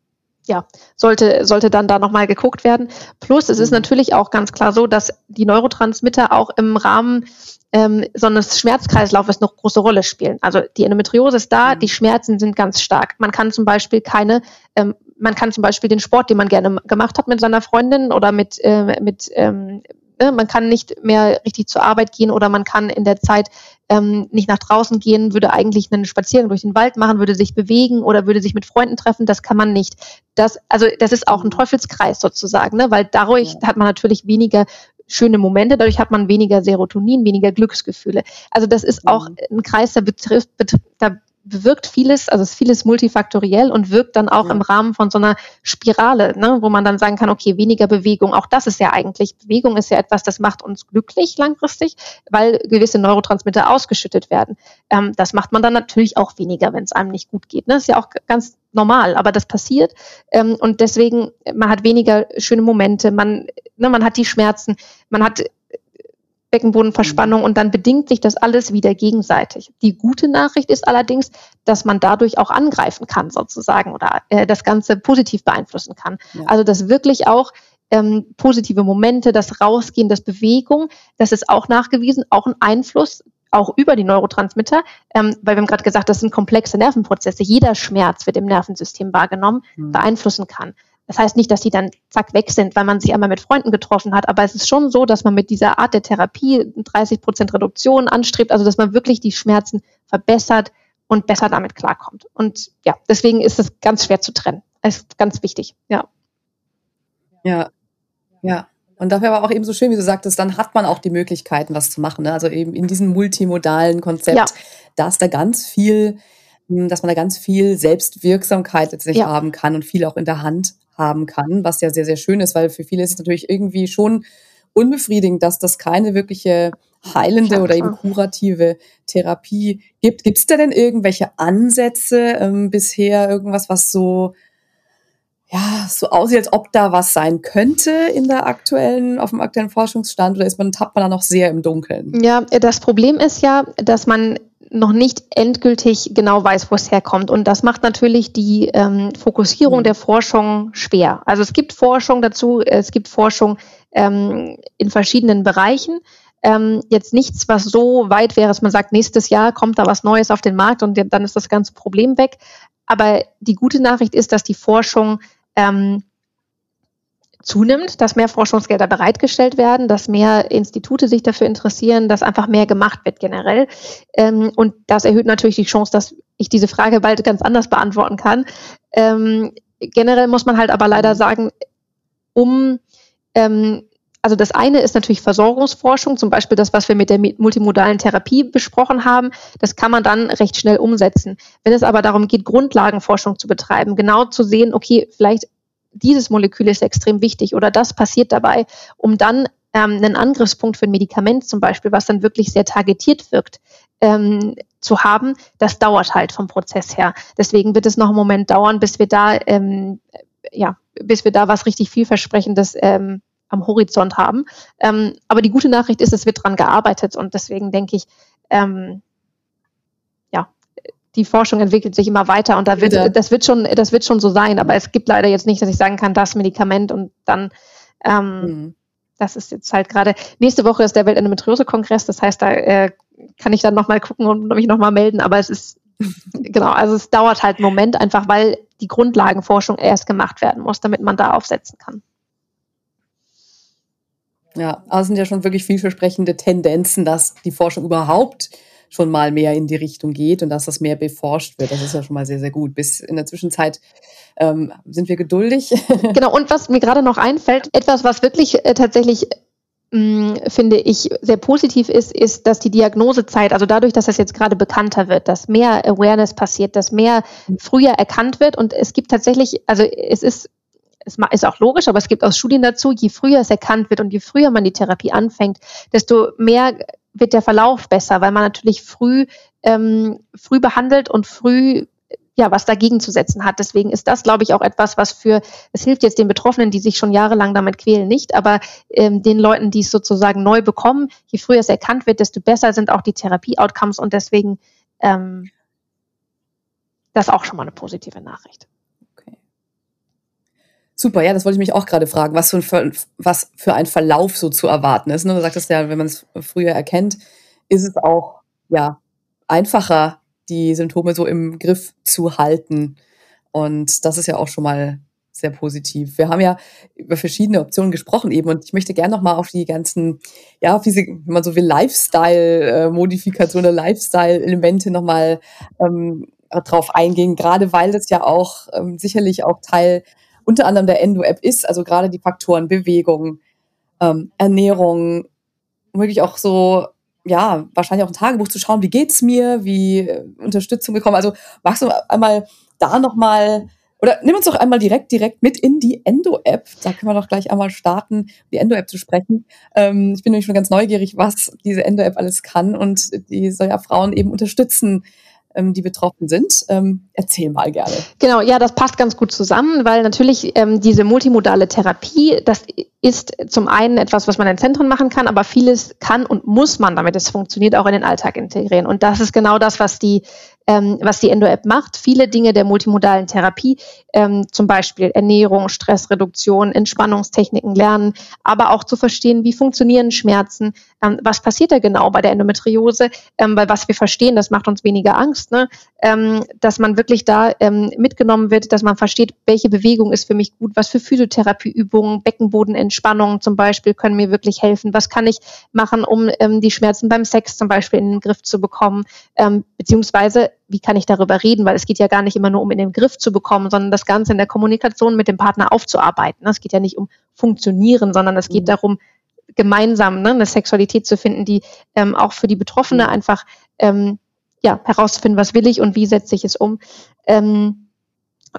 ja, sollte, sollte dann da nochmal geguckt werden. Plus, es ist mhm. natürlich auch ganz klar so, dass die Neurotransmitter auch im Rahmen ähm, so eines Schmerzkreislaufes noch große Rolle spielen. Also die Endometriose ist da, mhm. die Schmerzen sind ganz stark. Man kann zum Beispiel keine ähm, man kann zum Beispiel den Sport, den man gerne gemacht hat mit seiner Freundin oder mit, äh, mit ähm, ne, man kann nicht mehr richtig zur Arbeit gehen oder man kann in der Zeit ähm, nicht nach draußen gehen, würde eigentlich einen Spaziergang durch den Wald machen, würde sich bewegen oder würde sich mit Freunden treffen. Das kann man nicht. Das, also das ist auch ein mhm. Teufelskreis sozusagen, ne? weil dadurch ja. hat man natürlich weniger schöne Momente, dadurch hat man weniger Serotonin, weniger Glücksgefühle. Also das ist auch mhm. ein Kreis, der betrifft, betrifft da bewirkt vieles, also ist vieles multifaktoriell und wirkt dann auch ja. im Rahmen von so einer Spirale, ne, wo man dann sagen kann, okay, weniger Bewegung, auch das ist ja eigentlich, Bewegung ist ja etwas, das macht uns glücklich langfristig, weil gewisse Neurotransmitter ausgeschüttet werden. Ähm, das macht man dann natürlich auch weniger, wenn es einem nicht gut geht. Ne? Das ist ja auch ganz normal, aber das passiert ähm, und deswegen, man hat weniger schöne Momente, man, ne, man hat die Schmerzen, man hat Beckenbodenverspannung und dann bedingt sich das alles wieder gegenseitig. Die gute Nachricht ist allerdings, dass man dadurch auch angreifen kann sozusagen oder äh, das Ganze positiv beeinflussen kann. Ja. Also dass wirklich auch ähm, positive Momente, das Rausgehen, das Bewegung, das ist auch nachgewiesen, auch ein Einfluss auch über die Neurotransmitter, ähm, weil wir haben gerade gesagt, das sind komplexe Nervenprozesse. Jeder Schmerz wird im Nervensystem wahrgenommen, mhm. beeinflussen kann. Das heißt nicht, dass die dann zack weg sind, weil man sich einmal mit Freunden getroffen hat, aber es ist schon so, dass man mit dieser Art der Therapie 30 Prozent Reduktion anstrebt, also dass man wirklich die Schmerzen verbessert und besser damit klarkommt. Und ja, deswegen ist es ganz schwer zu trennen. Es ist ganz wichtig, ja. Ja, ja. Und dafür aber auch eben so schön, wie du sagtest, dann hat man auch die Möglichkeiten, was zu machen. Ne? Also eben in diesem multimodalen Konzept, ja. da ist da ganz viel, hm, dass man da ganz viel Selbstwirksamkeit letztlich ja. haben kann und viel auch in der Hand haben kann, was ja sehr, sehr schön ist, weil für viele ist es natürlich irgendwie schon unbefriedigend, dass das keine wirkliche heilende oder eben kurative Therapie gibt. Gibt es da denn irgendwelche Ansätze ähm, bisher, irgendwas, was so ja, so aussieht, als ob da was sein könnte in der aktuellen, auf dem aktuellen Forschungsstand oder ist man, tappt man da noch sehr im Dunkeln? Ja, das Problem ist ja, dass man noch nicht endgültig genau weiß, wo es herkommt. Und das macht natürlich die ähm, Fokussierung mhm. der Forschung schwer. Also es gibt Forschung dazu, es gibt Forschung ähm, in verschiedenen Bereichen. Ähm, jetzt nichts, was so weit wäre, dass man sagt, nächstes Jahr kommt da was Neues auf den Markt und dann ist das ganze Problem weg. Aber die gute Nachricht ist, dass die Forschung ähm, zunimmt, dass mehr Forschungsgelder bereitgestellt werden, dass mehr Institute sich dafür interessieren, dass einfach mehr gemacht wird generell. Ähm, und das erhöht natürlich die Chance, dass ich diese Frage bald ganz anders beantworten kann. Ähm, generell muss man halt aber leider sagen, um ähm, also das eine ist natürlich Versorgungsforschung, zum Beispiel das, was wir mit der multimodalen Therapie besprochen haben. Das kann man dann recht schnell umsetzen. Wenn es aber darum geht, Grundlagenforschung zu betreiben, genau zu sehen, okay, vielleicht dieses Molekül ist extrem wichtig oder das passiert dabei, um dann ähm, einen Angriffspunkt für ein Medikament zum Beispiel, was dann wirklich sehr targetiert wirkt, ähm, zu haben, das dauert halt vom Prozess her. Deswegen wird es noch einen Moment dauern, bis wir da, ähm, ja, bis wir da was richtig vielversprechendes ähm, am Horizont haben. Ähm, aber die gute Nachricht ist, es wird dran gearbeitet und deswegen denke ich, ähm, die Forschung entwickelt sich immer weiter und da wird, ja. das wird schon, das wird schon so sein, aber es gibt leider jetzt nicht, dass ich sagen kann, das Medikament und dann, ähm, mhm. das ist jetzt halt gerade, nächste Woche ist der Weltendometriose-Kongress, das heißt, da äh, kann ich dann nochmal gucken und mich nochmal melden, aber es ist, genau, also es dauert halt einen Moment, einfach weil die Grundlagenforschung erst gemacht werden muss, damit man da aufsetzen kann. Ja, aber es sind ja schon wirklich vielversprechende Tendenzen, dass die Forschung überhaupt schon mal mehr in die Richtung geht und dass das mehr beforscht wird. Das ist ja schon mal sehr, sehr gut. Bis in der Zwischenzeit ähm, sind wir geduldig. Genau, und was mir gerade noch einfällt, etwas, was wirklich äh, tatsächlich mm, finde ich sehr positiv ist, ist, dass die Diagnosezeit, also dadurch, dass das jetzt gerade bekannter wird, dass mehr Awareness passiert, dass mehr früher erkannt wird und es gibt tatsächlich, also es ist es ist auch logisch, aber es gibt auch Studien dazu, je früher es erkannt wird und je früher man die Therapie anfängt, desto mehr wird der Verlauf besser, weil man natürlich früh, ähm, früh behandelt und früh ja, was dagegen zu setzen hat. Deswegen ist das, glaube ich, auch etwas, was für, es hilft jetzt den Betroffenen, die sich schon jahrelang damit quälen, nicht, aber ähm, den Leuten, die es sozusagen neu bekommen, je früher es erkannt wird, desto besser sind auch die Therapie-Outcomes und deswegen ähm, das auch schon mal eine positive Nachricht. Super, ja, das wollte ich mich auch gerade fragen, was für, ein, was für ein Verlauf so zu erwarten ist. Ne? Du sagtest ja, wenn man es früher erkennt, ist es auch ja einfacher, die Symptome so im Griff zu halten. Und das ist ja auch schon mal sehr positiv. Wir haben ja über verschiedene Optionen gesprochen eben und ich möchte gerne noch mal auf die ganzen, ja, auf diese, wenn man so will, Lifestyle-Modifikationen, Lifestyle-Elemente noch mal ähm, drauf eingehen, gerade weil das ja auch ähm, sicherlich auch Teil unter anderem der Endo-App ist, also gerade die Faktoren Bewegung, ähm, Ernährung, wirklich auch so, ja, wahrscheinlich auch ein Tagebuch zu schauen, wie geht's mir, wie äh, Unterstützung bekommen. Also magst du einmal da nochmal, oder nimm uns doch einmal direkt, direkt mit in die Endo-App. Da können wir doch gleich einmal starten, die Endo-App zu sprechen. Ähm, ich bin nämlich schon ganz neugierig, was diese Endo-App alles kann und die soll ja Frauen eben unterstützen, ähm, die betroffen sind. Ähm, erzähl mal gerne. Genau, ja, das passt ganz gut zusammen, weil natürlich ähm, diese multimodale Therapie, das ist zum einen etwas, was man in Zentren machen kann, aber vieles kann und muss man, damit es funktioniert, auch in den Alltag integrieren. Und das ist genau das, was die ähm, was die Endo-App macht. Viele Dinge der multimodalen Therapie, ähm, zum Beispiel Ernährung, Stressreduktion, Entspannungstechniken lernen, aber auch zu verstehen, wie funktionieren Schmerzen, ähm, was passiert da genau bei der Endometriose, ähm, weil was wir verstehen, das macht uns weniger Angst, ne? ähm, dass man wirklich da ähm, mitgenommen wird, dass man versteht, welche Bewegung ist für mich gut, was für Physiotherapieübungen, Beckenbodenentspannung zum Beispiel können mir wirklich helfen, was kann ich machen, um die Schmerzen beim Sex zum Beispiel in den Griff zu bekommen, beziehungsweise wie kann ich darüber reden, weil es geht ja gar nicht immer nur um in den Griff zu bekommen, sondern das Ganze in der Kommunikation mit dem Partner aufzuarbeiten. Es geht ja nicht um Funktionieren, sondern es geht mhm. darum, gemeinsam ne, eine Sexualität zu finden, die ähm, auch für die Betroffene mhm. einfach ähm, ja, herauszufinden, was will ich und wie setze ich es um. Ähm,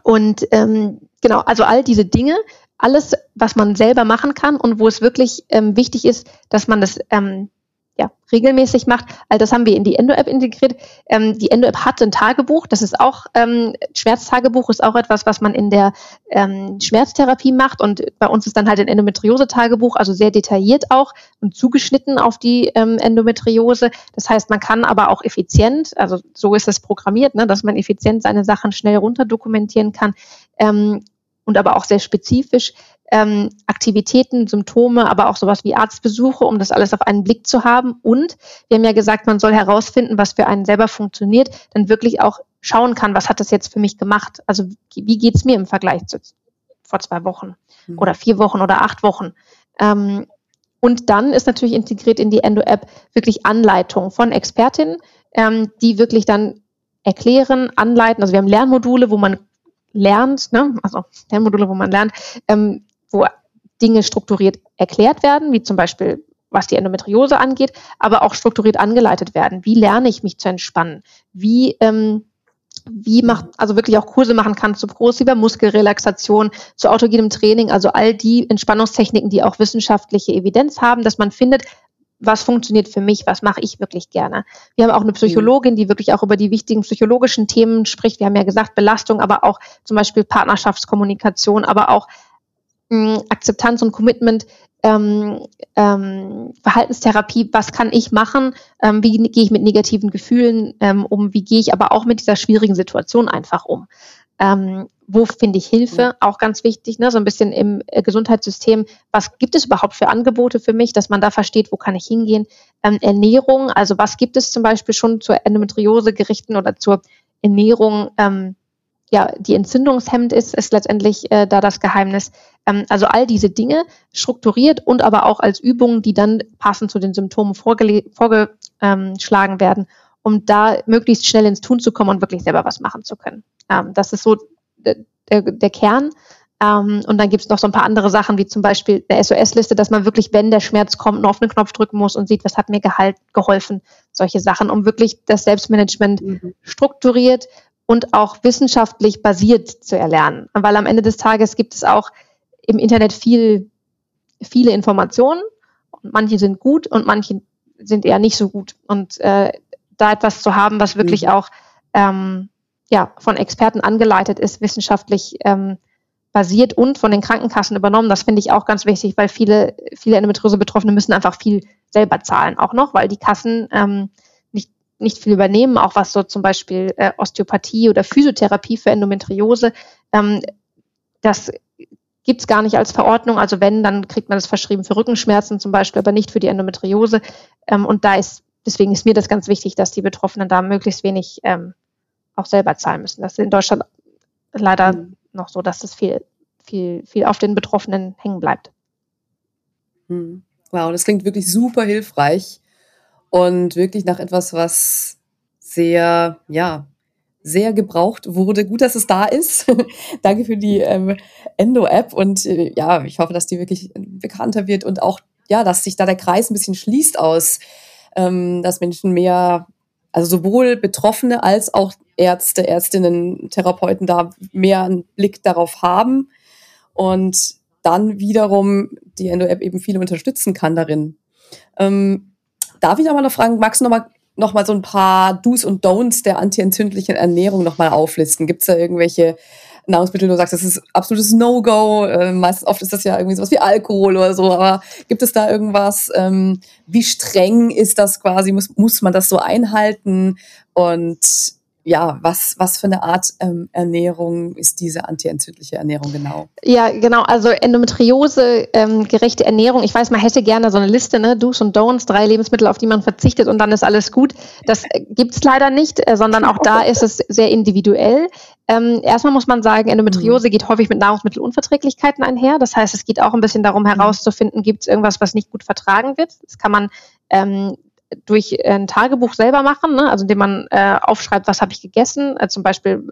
und ähm, genau, also all diese Dinge, alles, was man selber machen kann und wo es wirklich ähm, wichtig ist, dass man das ähm, ja, regelmäßig macht. All das haben wir in die Endo-App integriert. Ähm, die Endo-App hat ein Tagebuch. Das ist auch, ähm, Schmerztagebuch ist auch etwas, was man in der ähm, Schmerztherapie macht. Und bei uns ist dann halt ein Endometriose-Tagebuch, also sehr detailliert auch und zugeschnitten auf die ähm, Endometriose. Das heißt, man kann aber auch effizient, also so ist es programmiert, ne, dass man effizient seine Sachen schnell runter dokumentieren kann. Ähm, und aber auch sehr spezifisch ähm, Aktivitäten, Symptome, aber auch sowas wie Arztbesuche, um das alles auf einen Blick zu haben. Und wir haben ja gesagt, man soll herausfinden, was für einen selber funktioniert, dann wirklich auch schauen kann, was hat das jetzt für mich gemacht? Also wie geht's mir im Vergleich zu vor zwei Wochen mhm. oder vier Wochen oder acht Wochen? Ähm, und dann ist natürlich integriert in die Endo-App wirklich Anleitung von Expertinnen, ähm, die wirklich dann erklären, anleiten. Also wir haben Lernmodule, wo man lernt, ne? also Lernmodule, wo man lernt, ähm, wo Dinge strukturiert erklärt werden, wie zum Beispiel was die Endometriose angeht, aber auch strukturiert angeleitet werden. Wie lerne ich mich zu entspannen? Wie ähm, wie macht, also wirklich auch Kurse machen kann zu progressiver Muskelrelaxation, zu autogenem Training, also all die Entspannungstechniken, die auch wissenschaftliche Evidenz haben, dass man findet, was funktioniert für mich, was mache ich wirklich gerne. Wir haben auch eine Psychologin, die wirklich auch über die wichtigen psychologischen Themen spricht. Wir haben ja gesagt, Belastung, aber auch zum Beispiel Partnerschaftskommunikation, aber auch mh, hm, Akzeptanz und Commitment, ähm, ähm, Verhaltenstherapie, was kann ich machen, ähm, wie gehe ich mit negativen Gefühlen ähm, um, wie gehe ich aber auch mit dieser schwierigen Situation einfach um. Ähm, wo finde ich Hilfe? Auch ganz wichtig, ne? so ein bisschen im äh, Gesundheitssystem. Was gibt es überhaupt für Angebote für mich, dass man da versteht, wo kann ich hingehen? Ähm, Ernährung, also was gibt es zum Beispiel schon zur Endometriose gerichten oder zur Ernährung, ähm, ja, die entzündungshemmend ist, ist letztendlich äh, da das Geheimnis. Ähm, also all diese Dinge strukturiert und aber auch als Übungen, die dann passend zu den Symptomen vorgeschlagen werden, um da möglichst schnell ins Tun zu kommen und wirklich selber was machen zu können. Ähm, das ist so der, der Kern. Ähm, und dann gibt es noch so ein paar andere Sachen, wie zum Beispiel eine SOS-Liste, dass man wirklich, wenn der Schmerz kommt, nur auf den Knopf drücken muss und sieht, was hat mir gehalt, geholfen. Solche Sachen, um wirklich das Selbstmanagement mhm. strukturiert und auch wissenschaftlich basiert zu erlernen. Weil am Ende des Tages gibt es auch im Internet viel, viele Informationen. Manche sind gut und manche sind eher nicht so gut. Und äh, da etwas zu haben, was wirklich mhm. auch ähm, ja, von Experten angeleitet ist, wissenschaftlich ähm, basiert und von den Krankenkassen übernommen. Das finde ich auch ganz wichtig, weil viele, viele Endometriose-Betroffene müssen einfach viel selber zahlen auch noch, weil die Kassen ähm, nicht, nicht viel übernehmen, auch was so zum Beispiel äh, Osteopathie oder Physiotherapie für Endometriose. Ähm, das gibt's gar nicht als Verordnung. Also wenn, dann kriegt man das verschrieben für Rückenschmerzen zum Beispiel, aber nicht für die Endometriose. Ähm, und da ist, deswegen ist mir das ganz wichtig, dass die Betroffenen da möglichst wenig ähm, auch selber zahlen müssen. Das ist in Deutschland leider mhm. noch so, dass das viel, viel, viel auf den Betroffenen hängen bleibt. Mhm. Wow, das klingt wirklich super hilfreich und wirklich nach etwas, was sehr, ja, sehr gebraucht wurde. Gut, dass es da ist. Danke für die ähm, Endo-App und äh, ja, ich hoffe, dass die wirklich bekannter wird und auch, ja, dass sich da der Kreis ein bisschen schließt aus, ähm, dass Menschen mehr, also sowohl Betroffene als auch Ärzte, Ärztinnen, Therapeuten da mehr einen Blick darauf haben und dann wiederum die Endo-App eben viele unterstützen kann darin. Ähm, darf ich noch mal noch fragen, magst du noch mal, noch mal so ein paar Do's und Don'ts der antientzündlichen Ernährung noch mal auflisten? Gibt es da irgendwelche Nahrungsmittel, du sagst, das ist absolutes No-Go. Äh, meistens oft ist das ja irgendwie sowas wie Alkohol oder so, aber gibt es da irgendwas? Ähm, wie streng ist das quasi? Muss, muss man das so einhalten? Und ja, was, was für eine Art ähm, Ernährung ist diese antientzündliche Ernährung genau? Ja, genau. Also Endometriose, ähm, gerechte Ernährung. Ich weiß, man hätte gerne so eine Liste, ne? Do's und Don'ts, drei Lebensmittel, auf die man verzichtet und dann ist alles gut. Das äh, gibt's leider nicht, äh, sondern auch da ist es sehr individuell. Ähm, erstmal muss man sagen, Endometriose mhm. geht häufig mit Nahrungsmittelunverträglichkeiten einher. Das heißt, es geht auch ein bisschen darum mhm. herauszufinden, gibt es irgendwas, was nicht gut vertragen wird. Das kann man ähm, durch ein Tagebuch selber machen, ne? also indem man äh, aufschreibt, was habe ich gegessen, äh, zum Beispiel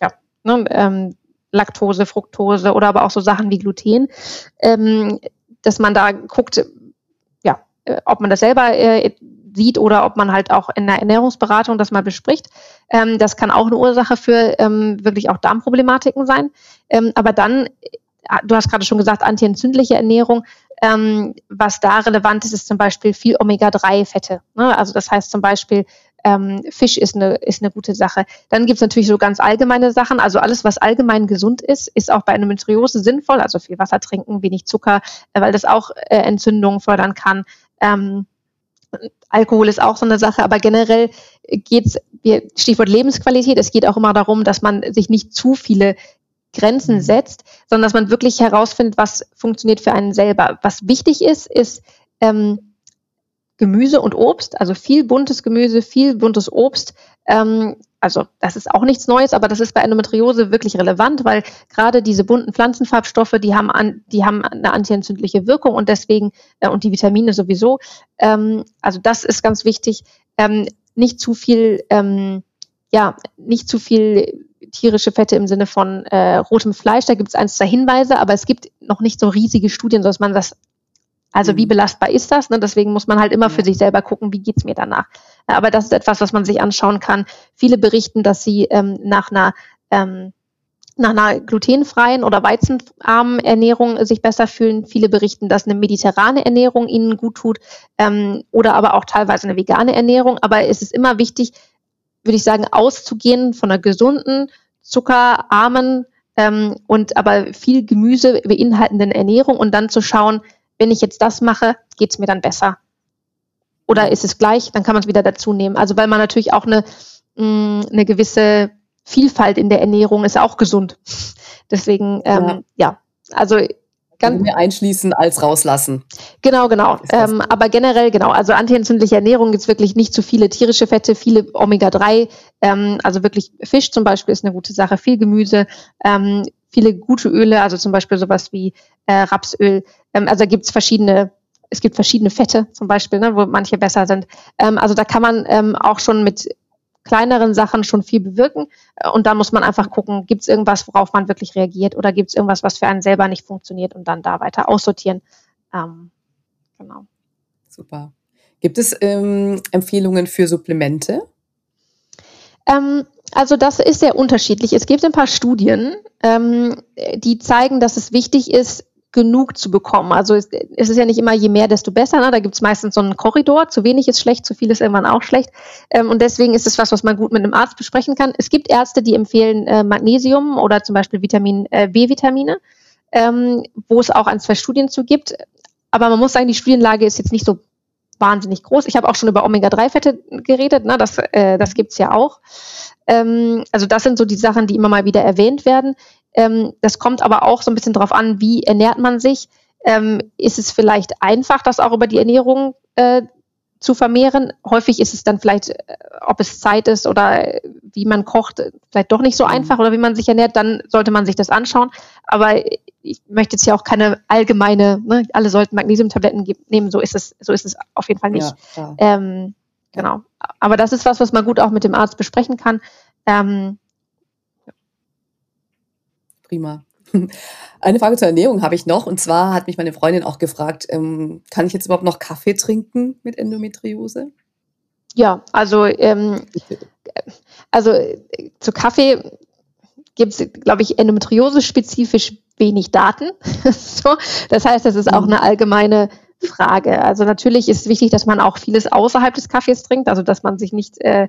ja, ne, ähm, Laktose, Fructose oder aber auch so Sachen wie Gluten, ähm, dass man da guckt, ja, äh, ob man das selber äh, sieht oder ob man halt auch in der Ernährungsberatung das mal bespricht. Ähm, das kann auch eine Ursache für ähm, wirklich auch Darmproblematiken sein. Ähm, aber dann du hast gerade schon gesagt, antientzündliche Ernährung. Ähm, was da relevant ist, ist zum Beispiel viel Omega-3-Fette. Ne? Also das heißt zum Beispiel, ähm, Fisch ist eine, ist eine gute Sache. Dann gibt es natürlich so ganz allgemeine Sachen. Also alles, was allgemein gesund ist, ist auch bei Endometriose sinnvoll. Also viel Wasser trinken, wenig Zucker, äh, weil das auch äh, Entzündungen fördern kann. Ähm, Alkohol ist auch so eine Sache, aber generell geht's, Stichwort Lebensqualität, es geht auch immer darum, dass man sich nicht zu viele Grenzen mhm. setzt, sondern dass man wirklich herausfindet, was funktioniert für einen selber. Was wichtig ist, ist ähm, Gemüse und Obst, also viel buntes Gemüse, viel buntes Obst. Ähm, also das ist auch nichts Neues, aber das ist bei Endometriose wirklich relevant, weil gerade diese bunten Pflanzenfarbstoffe, die haben, an, die haben eine antientzündliche Wirkung und deswegen, äh, und die Vitamine sowieso. Ähm, also das ist ganz wichtig. Ähm, nicht zu viel, ähm, ja, nicht zu viel tierische Fette im Sinne von äh, rotem Fleisch. Da gibt es ein, zwei Hinweise, aber es gibt noch nicht so riesige Studien, dass man das also wie mhm. belastbar ist das? Ne? Deswegen muss man halt immer für sich selber gucken, wie geht's mir danach. Aber das ist etwas, was man sich anschauen kann. Viele berichten, dass sie ähm, nach einer ähm, nach einer glutenfreien oder weizenarmen Ernährung sich besser fühlen. Viele berichten, dass eine mediterrane Ernährung ihnen gut tut ähm, oder aber auch teilweise eine vegane Ernährung. Aber es ist immer wichtig, würde ich sagen, auszugehen von einer gesunden, zuckerarmen ähm, und aber viel Gemüse beinhaltenden Ernährung und dann zu schauen, wenn ich jetzt das mache, geht es mir dann besser. Oder ist es gleich, dann kann man es wieder dazu nehmen. Also weil man natürlich auch eine, mh, mm, eine gewisse Vielfalt in der Ernährung ist auch gesund. Deswegen, ähm, ja. ja, also ganz mehr einschließen als rauslassen. Genau, genau. Ähm, aber generell, genau, also antientzündliche Ernährung gibt es wirklich nicht zu viele tierische Fette, viele Omega-3, ähm, also wirklich Fisch zum Beispiel ist eine gute Sache, viel Gemüse, ähm, viele gute Öle, also zum Beispiel sowas wie äh, Rapsöl. Ähm, also gibt es verschiedene, es gibt verschiedene Fette zum Beispiel, ne, wo manche besser sind. Ähm, also da kann man ähm, auch schon mit kleineren Sachen schon viel bewirken. Äh, und da muss man einfach gucken, gibt es irgendwas, worauf man wirklich reagiert oder gibt es irgendwas, was für einen selber nicht funktioniert und dann da weiter aussortieren. Ähm, genau. Super. Gibt es ähm, Empfehlungen für Supplemente? Ähm, also das ist sehr unterschiedlich. Es gibt ein paar Studien, ähm, die zeigen, dass es wichtig ist, genug zu bekommen. Also es, es ist ja nicht immer je mehr, desto besser. Ne? Da gibt es meistens so einen Korridor. Zu wenig ist schlecht, zu viel ist irgendwann auch schlecht. Ähm, und deswegen ist es was, was man gut mit einem Arzt besprechen kann. Es gibt Ärzte, die empfehlen äh, Magnesium oder zum Beispiel Vitamin äh, B-Vitamine, ähm, wo es auch ein, zwei Studien zu gibt. Aber man muss sagen, die Studienlage ist jetzt nicht so wahnsinnig groß. Ich habe auch schon über Omega-3-Fette geredet, ne? das, äh, das gibt's ja auch. Ähm, also das sind so die Sachen, die immer mal wieder erwähnt werden. Ähm, das kommt aber auch so ein bisschen darauf an, wie ernährt man sich. Ähm, ist es vielleicht einfach, das auch über die Ernährung äh, zu vermehren? Häufig ist es dann vielleicht, äh, ob es Zeit ist oder wie man kocht, vielleicht doch nicht so mhm. einfach oder wie man sich ernährt, dann sollte man sich das anschauen. Aber ich möchte jetzt ja auch keine allgemeine, ne, alle sollten Magnesiumtabletten nehmen, so ist es, so ist es auf jeden Fall nicht. Ja, ähm, genau. Aber das ist was, was man gut auch mit dem Arzt besprechen kann. Ähm, Prima. Eine Frage zur Ernährung habe ich noch. Und zwar hat mich meine Freundin auch gefragt, ähm, kann ich jetzt überhaupt noch Kaffee trinken mit Endometriose? Ja, also, ähm, also äh, zu Kaffee gibt es, glaube ich, endometriose-spezifisch wenig Daten. so, das heißt, das ist auch mhm. eine allgemeine Frage. Also natürlich ist es wichtig, dass man auch vieles außerhalb des Kaffees trinkt, also dass man sich nicht, äh,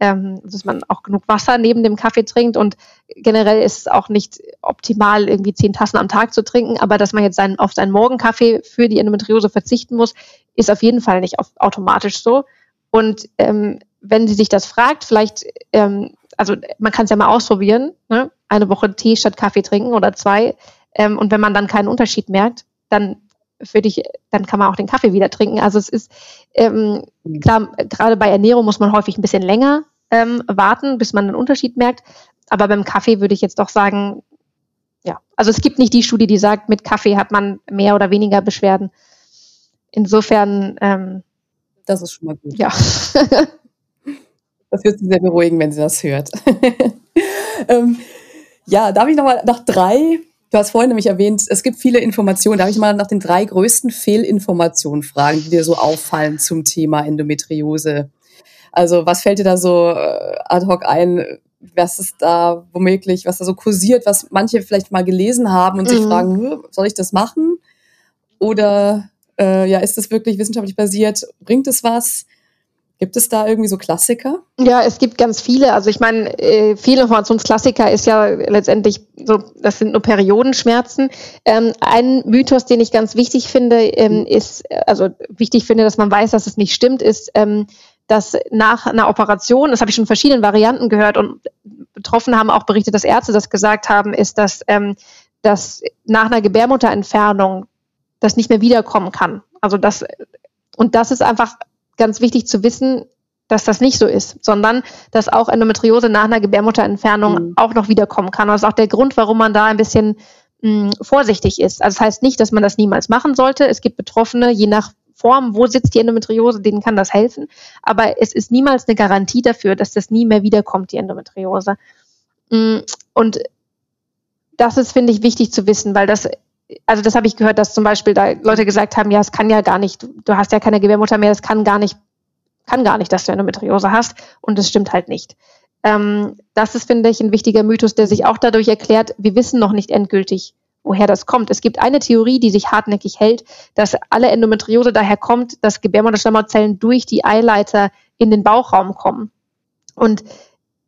ähm, dass man auch genug Wasser neben dem Kaffee trinkt und generell ist es auch nicht optimal, irgendwie zehn Tassen am Tag zu trinken, aber dass man jetzt seinen, auf seinen Morgenkaffee für die Endometriose verzichten muss, ist auf jeden Fall nicht auf, automatisch so. Und ähm, wenn sie sich das fragt, vielleicht ähm, also man kann es ja mal ausprobieren, ne? eine Woche Tee statt Kaffee trinken oder zwei. Ähm, und wenn man dann keinen Unterschied merkt, dann würde ich, dann kann man auch den Kaffee wieder trinken. Also es ist ähm, klar, gerade bei Ernährung muss man häufig ein bisschen länger ähm, warten, bis man einen Unterschied merkt. Aber beim Kaffee würde ich jetzt doch sagen, ja, also es gibt nicht die Studie, die sagt, mit Kaffee hat man mehr oder weniger Beschwerden. Insofern, ähm, das ist schon mal gut. Ja. Das wird sie sehr beruhigen, wenn sie das hört. ähm, ja, darf ich nochmal nach drei, du hast vorhin nämlich erwähnt, es gibt viele Informationen, darf ich mal nach den drei größten Fehlinformationen fragen, die dir so auffallen zum Thema Endometriose? Also was fällt dir da so äh, ad hoc ein, was ist da womöglich, was da so kursiert, was manche vielleicht mal gelesen haben und mhm. sich fragen, soll ich das machen? Oder äh, ja, ist das wirklich wissenschaftlich basiert? Bringt es was? Gibt es da irgendwie so Klassiker? Ja, es gibt ganz viele. Also ich meine, äh, Informationsklassiker ist ja letztendlich so, das sind nur Periodenschmerzen. Ähm, ein Mythos, den ich ganz wichtig finde, ähm, ist, also wichtig finde, dass man weiß, dass es nicht stimmt, ist, ähm, dass nach einer Operation, das habe ich schon in verschiedenen Varianten gehört und Betroffene haben auch berichtet, dass Ärzte das gesagt haben, ist, dass, ähm, dass nach einer Gebärmutterentfernung das nicht mehr wiederkommen kann. Also das, und das ist einfach ganz wichtig zu wissen, dass das nicht so ist, sondern dass auch Endometriose nach einer Gebärmutterentfernung mhm. auch noch wiederkommen kann. das ist auch der Grund, warum man da ein bisschen mh, hm, vorsichtig ist. Also das heißt nicht, dass man das niemals machen sollte. Es gibt Betroffene, je nach Form, wo sitzt die Endometriose, denen kann das helfen. Aber es ist niemals eine Garantie dafür, dass das nie mehr wiederkommt, die Endometriose. Hm, und das ist, finde ich, wichtig zu wissen, weil das also das habe ich gehört, dass zum Beispiel da Leute gesagt haben, ja, es kann ja gar nicht, du hast ja keine Gebärmutter mehr, es kann gar nicht, kann gar nicht, dass du Endometriose hast und es stimmt halt nicht. Ähm, das ist, finde ich, ein wichtiger Mythos, der sich auch dadurch erklärt, wir wissen noch nicht endgültig, woher das kommt. Es gibt eine Theorie, die sich hartnäckig hält, dass alle Endometriose daher kommt, dass Gebärmutterschleimhautzellen durch die Eileiter in den Bauchraum kommen. Und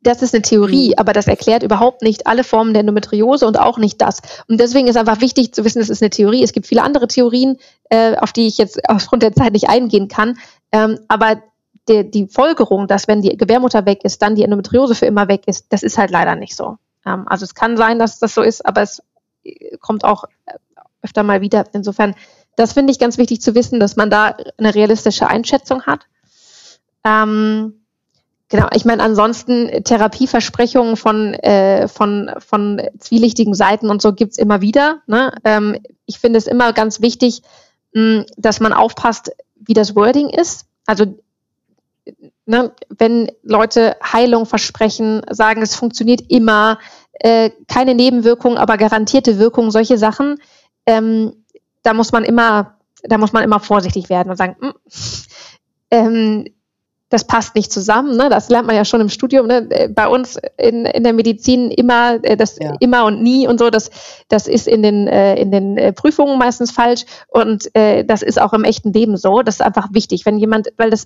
das ist eine Theorie, mhm. aber das erklärt überhaupt nicht alle Formen der Endometriose und auch nicht das. Und deswegen ist einfach wichtig zu wissen, es ist eine Theorie. Es gibt viele andere Theorien, äh, auf die ich jetzt aufgrund der Zeit nicht eingehen kann. Ähm, aber der, die Folgerung, dass wenn die Gebärmutter weg ist, dann die Endometriose für immer weg ist, das ist halt leider nicht so. Ähm, also es kann sein, dass das so ist, aber es äh, kommt auch äh, öfter mal wieder. Insofern, das finde ich ganz wichtig zu wissen, dass man da eine realistische Einschätzung hat. Ähm, Genau, ich meine, ansonsten Therapieversprechungen von, äh, von, von zwielichtigen Seiten und so gibt's immer wieder. Ne? Ähm, ich finde es immer ganz wichtig, mh, dass man aufpasst, wie das Wording ist. Also ne, wenn Leute Heilung versprechen, sagen, es funktioniert immer, äh, keine Nebenwirkungen, aber garantierte Wirkung, solche Sachen, ähm, da muss man immer, da muss man immer vorsichtig werden und sagen, mh, ähm, das passt nicht zusammen. Ne? Das lernt man ja schon im Studium. Ne? Äh, bei uns in, in der Medizin immer äh, das ja. immer und nie und so. Das das ist in den äh, in den äh, Prüfungen meistens falsch und äh, das ist auch im echten Leben so. Das ist einfach wichtig, wenn jemand, weil das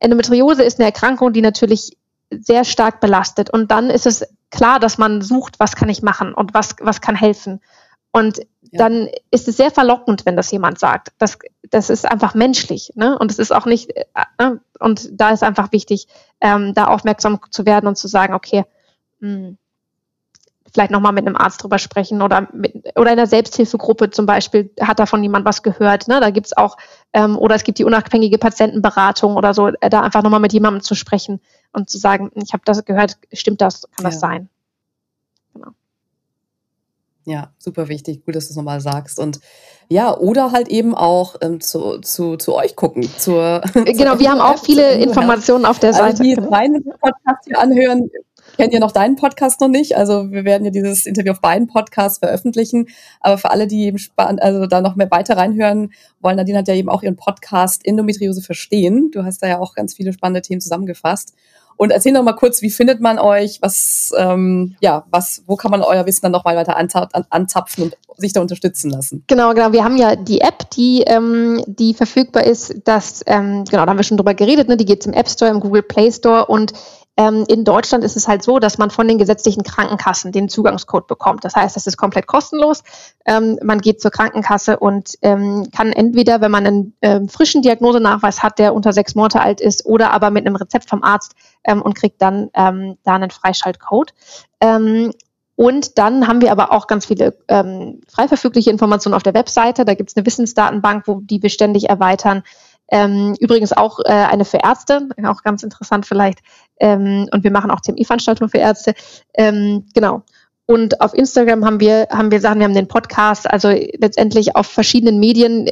Endometriose ist eine Erkrankung, die natürlich sehr stark belastet und dann ist es klar, dass man sucht, was kann ich machen und was was kann helfen. Und ja. dann ist es sehr verlockend, wenn das jemand sagt. Das, das ist einfach menschlich. Ne? Und es ist auch nicht, äh, äh, und da ist einfach wichtig, ähm, da aufmerksam zu werden und zu sagen, okay, mh, hm, vielleicht nochmal mit einem Arzt drüber sprechen oder mit, oder in der Selbsthilfegruppe zum Beispiel hat davon jemand was gehört. Ne? Da gibt's auch, ähm, oder es gibt die unabhängige Patientenberatung oder so, äh, da einfach nochmal mit jemandem zu sprechen und zu sagen, ich habe das gehört, stimmt das, kann ja. das sein? Ja, super wichtig. Gut, dass du es nochmal sagst. Und ja, oder halt eben auch ähm, zu, zu, zu euch gucken. Zur, genau, wir haben auch viele Informationen auf der Seite. Also die meinen Podcast hier anhören, kennen ja noch deinen Podcast noch nicht. Also wir werden ja dieses Interview auf beiden Podcasts veröffentlichen. Aber für alle, die eben spannend, also da noch mehr weiter reinhören wollen, Nadine hat ja eben auch ihren Podcast Endometriose verstehen. Du hast da ja auch ganz viele spannende Themen zusammengefasst. Und erzähl noch mal kurz, wie findet man euch? Was, ähm, ja, was, wo kann man euer Wissen dann noch mal weiter anzapfen und sich da unterstützen lassen? Genau, genau. Wir haben ja die App, die, ähm, die verfügbar ist. Das, ähm, genau, da haben wir schon drüber geredet. Ne? Die geht im App Store, im Google Play Store und ähm, in Deutschland ist es halt so, dass man von den gesetzlichen Krankenkassen den Zugangscode bekommt. Das heißt, das ist komplett kostenlos. Ähm, man geht zur Krankenkasse und ähm, kann entweder, wenn man einen ähm, frischen Diagnosenachweis hat, der unter sechs Monate alt ist, oder aber mit einem Rezept vom Arzt ähm, und kriegt dann ähm, da einen Freischaltcode. Ähm, und dann haben wir aber auch ganz viele ähm, frei verfügliche Informationen auf der Webseite. Da gibt es eine Wissensdatenbank, wo die wir ständig erweitern. Ähm, übrigens auch äh, eine für Ärzte, auch ganz interessant vielleicht. Ähm, und wir machen auch CMI-Veranstaltungen für Ärzte. Ähm, genau. Und auf Instagram haben wir, haben wir Sachen, wir haben den Podcast, also letztendlich auf verschiedenen Medien.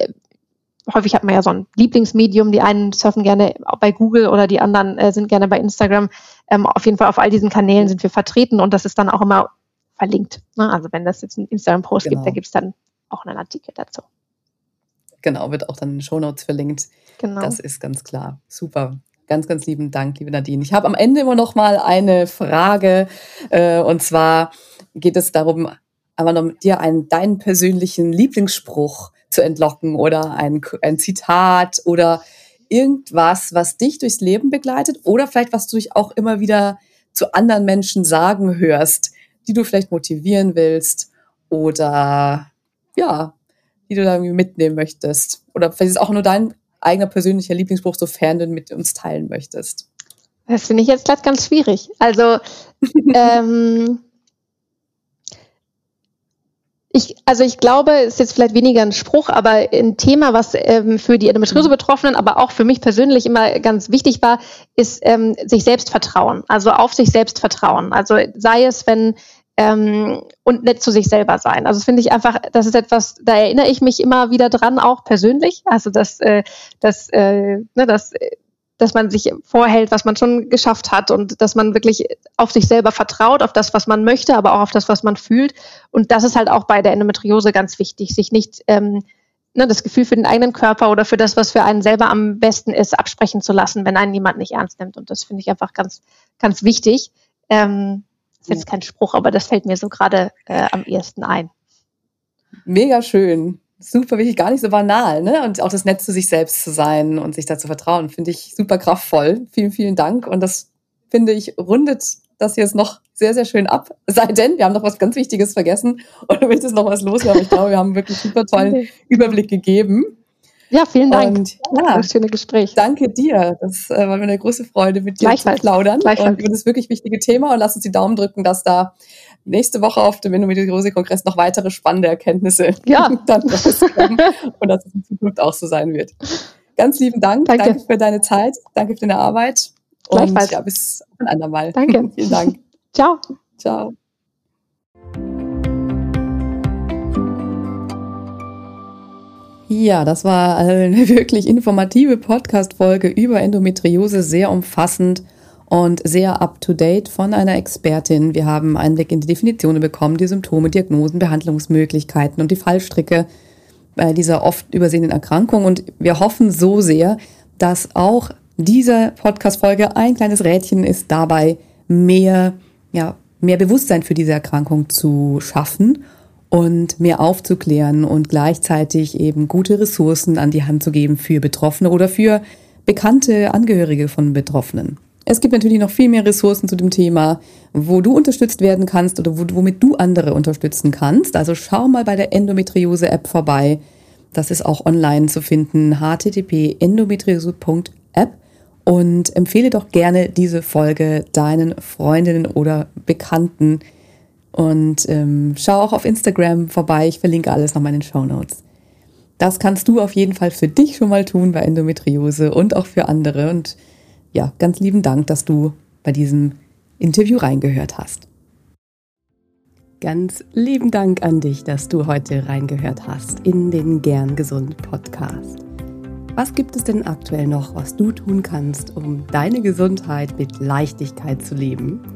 Häufig hat man ja so ein Lieblingsmedium. Die einen surfen gerne bei Google oder die anderen äh, sind gerne bei Instagram. Ähm, auf jeden Fall auf all diesen Kanälen sind wir vertreten und das ist dann auch immer verlinkt. Ne? Also wenn das jetzt einen Instagram-Post genau. gibt, da gibt es dann auch einen Artikel dazu. Genau, wird auch dann in den Shownotes verlinkt. Genau. Das ist ganz klar. Super. Ganz, ganz lieben Dank, liebe Nadine. Ich habe am Ende immer noch mal eine Frage äh, und zwar geht es darum, einmal noch mit dir einen deinen persönlichen Lieblingsspruch zu entlocken oder ein, ein Zitat oder irgendwas, was dich durchs Leben begleitet oder vielleicht was du dich auch immer wieder zu anderen Menschen sagen hörst, die du vielleicht motivieren willst oder ja, die du da irgendwie mitnehmen möchtest. Oder vielleicht ist es auch nur dein eigener persönlicher Lieblingsspruch, sofern du mit uns teilen möchtest. Das finde ich jetzt gerade ganz schwierig. Also ähm, ich, also ich glaube, es ist jetzt vielleicht weniger ein Spruch, aber ein Thema, was ähm, für die Endometriose-Betroffenen, aber auch für mich persönlich immer ganz wichtig war, ist ähm, sich selbst vertrauen. Also auf sich selbst vertrauen. Also sei es, wenn ähm, und nett zu sich selber sein. Also finde ich einfach, das ist etwas, da erinnere ich mich immer wieder dran, auch persönlich. Also dass, äh, dass, äh, ne, dass dass man sich vorhält, was man schon geschafft hat und dass man wirklich auf sich selber vertraut, auf das, was man möchte, aber auch auf das, was man fühlt. Und das ist halt auch bei der Endometriose ganz wichtig, sich nicht ähm, ne, das Gefühl für den eigenen Körper oder für das, was für einen selber am besten ist, absprechen zu lassen, wenn einen jemand nicht ernst nimmt. Und das finde ich einfach ganz, ganz wichtig. Ähm, ist jetzt kein Spruch, aber das fällt mir so gerade äh, am ehesten ein. Mega schön super wichtig, gar nicht so banal, ne? Und auch das Netz zu sich selbst zu sein und sich da zu vertrauen, finde ich super kraftvoll. Vielen, vielen Dank. Und das finde ich rundet das jetzt noch sehr, sehr schön ab. Sei denn, wir haben noch was ganz Wichtiges vergessen du möchtest noch was loswerden. Ich glaube, wir haben wirklich super tollen Überblick gegeben. Ja, vielen Dank. Und, ja, das schöne Gespräch. Danke dir. Das äh, war mir eine große Freude, mit dir zu plaudern und über das wirklich wichtige Thema. Und lass uns die Daumen drücken, dass da nächste Woche auf dem Endometriose-Kongress noch weitere spannende Erkenntnisse ja. dann rauskommen und dass es in Zukunft auch so sein wird. Ganz lieben Dank. Danke, Danke für deine Zeit. Danke für deine Arbeit. Und ja, bis ein andermal. Danke. Vielen Dank. Ciao. Ciao. Ja, das war eine wirklich informative Podcast-Folge über Endometriose, sehr umfassend und sehr up-to-date von einer Expertin. Wir haben Einblick in die Definitionen bekommen, die Symptome, Diagnosen, Behandlungsmöglichkeiten und die Fallstricke bei dieser oft übersehenen Erkrankung. Und wir hoffen so sehr, dass auch diese Podcast-Folge ein kleines Rädchen ist dabei, mehr, ja, mehr Bewusstsein für diese Erkrankung zu schaffen und mehr aufzuklären und gleichzeitig eben gute Ressourcen an die Hand zu geben für Betroffene oder für bekannte Angehörige von Betroffenen. Es gibt natürlich noch viel mehr Ressourcen zu dem Thema, wo du unterstützt werden kannst oder womit du andere unterstützen kannst. Also schau mal bei der Endometriose-App vorbei. Das ist auch online zu finden. http endometriose.app und empfehle doch gerne diese Folge deinen Freundinnen oder Bekannten. Und ähm, schau auch auf Instagram vorbei. Ich verlinke alles nochmal in den Show Notes. Das kannst du auf jeden Fall für dich schon mal tun bei Endometriose und auch für andere. Und ja, ganz lieben Dank, dass du bei diesem Interview reingehört hast. Ganz lieben Dank an dich, dass du heute reingehört hast in den Gern Gesund Podcast. Was gibt es denn aktuell noch, was du tun kannst, um deine Gesundheit mit Leichtigkeit zu leben?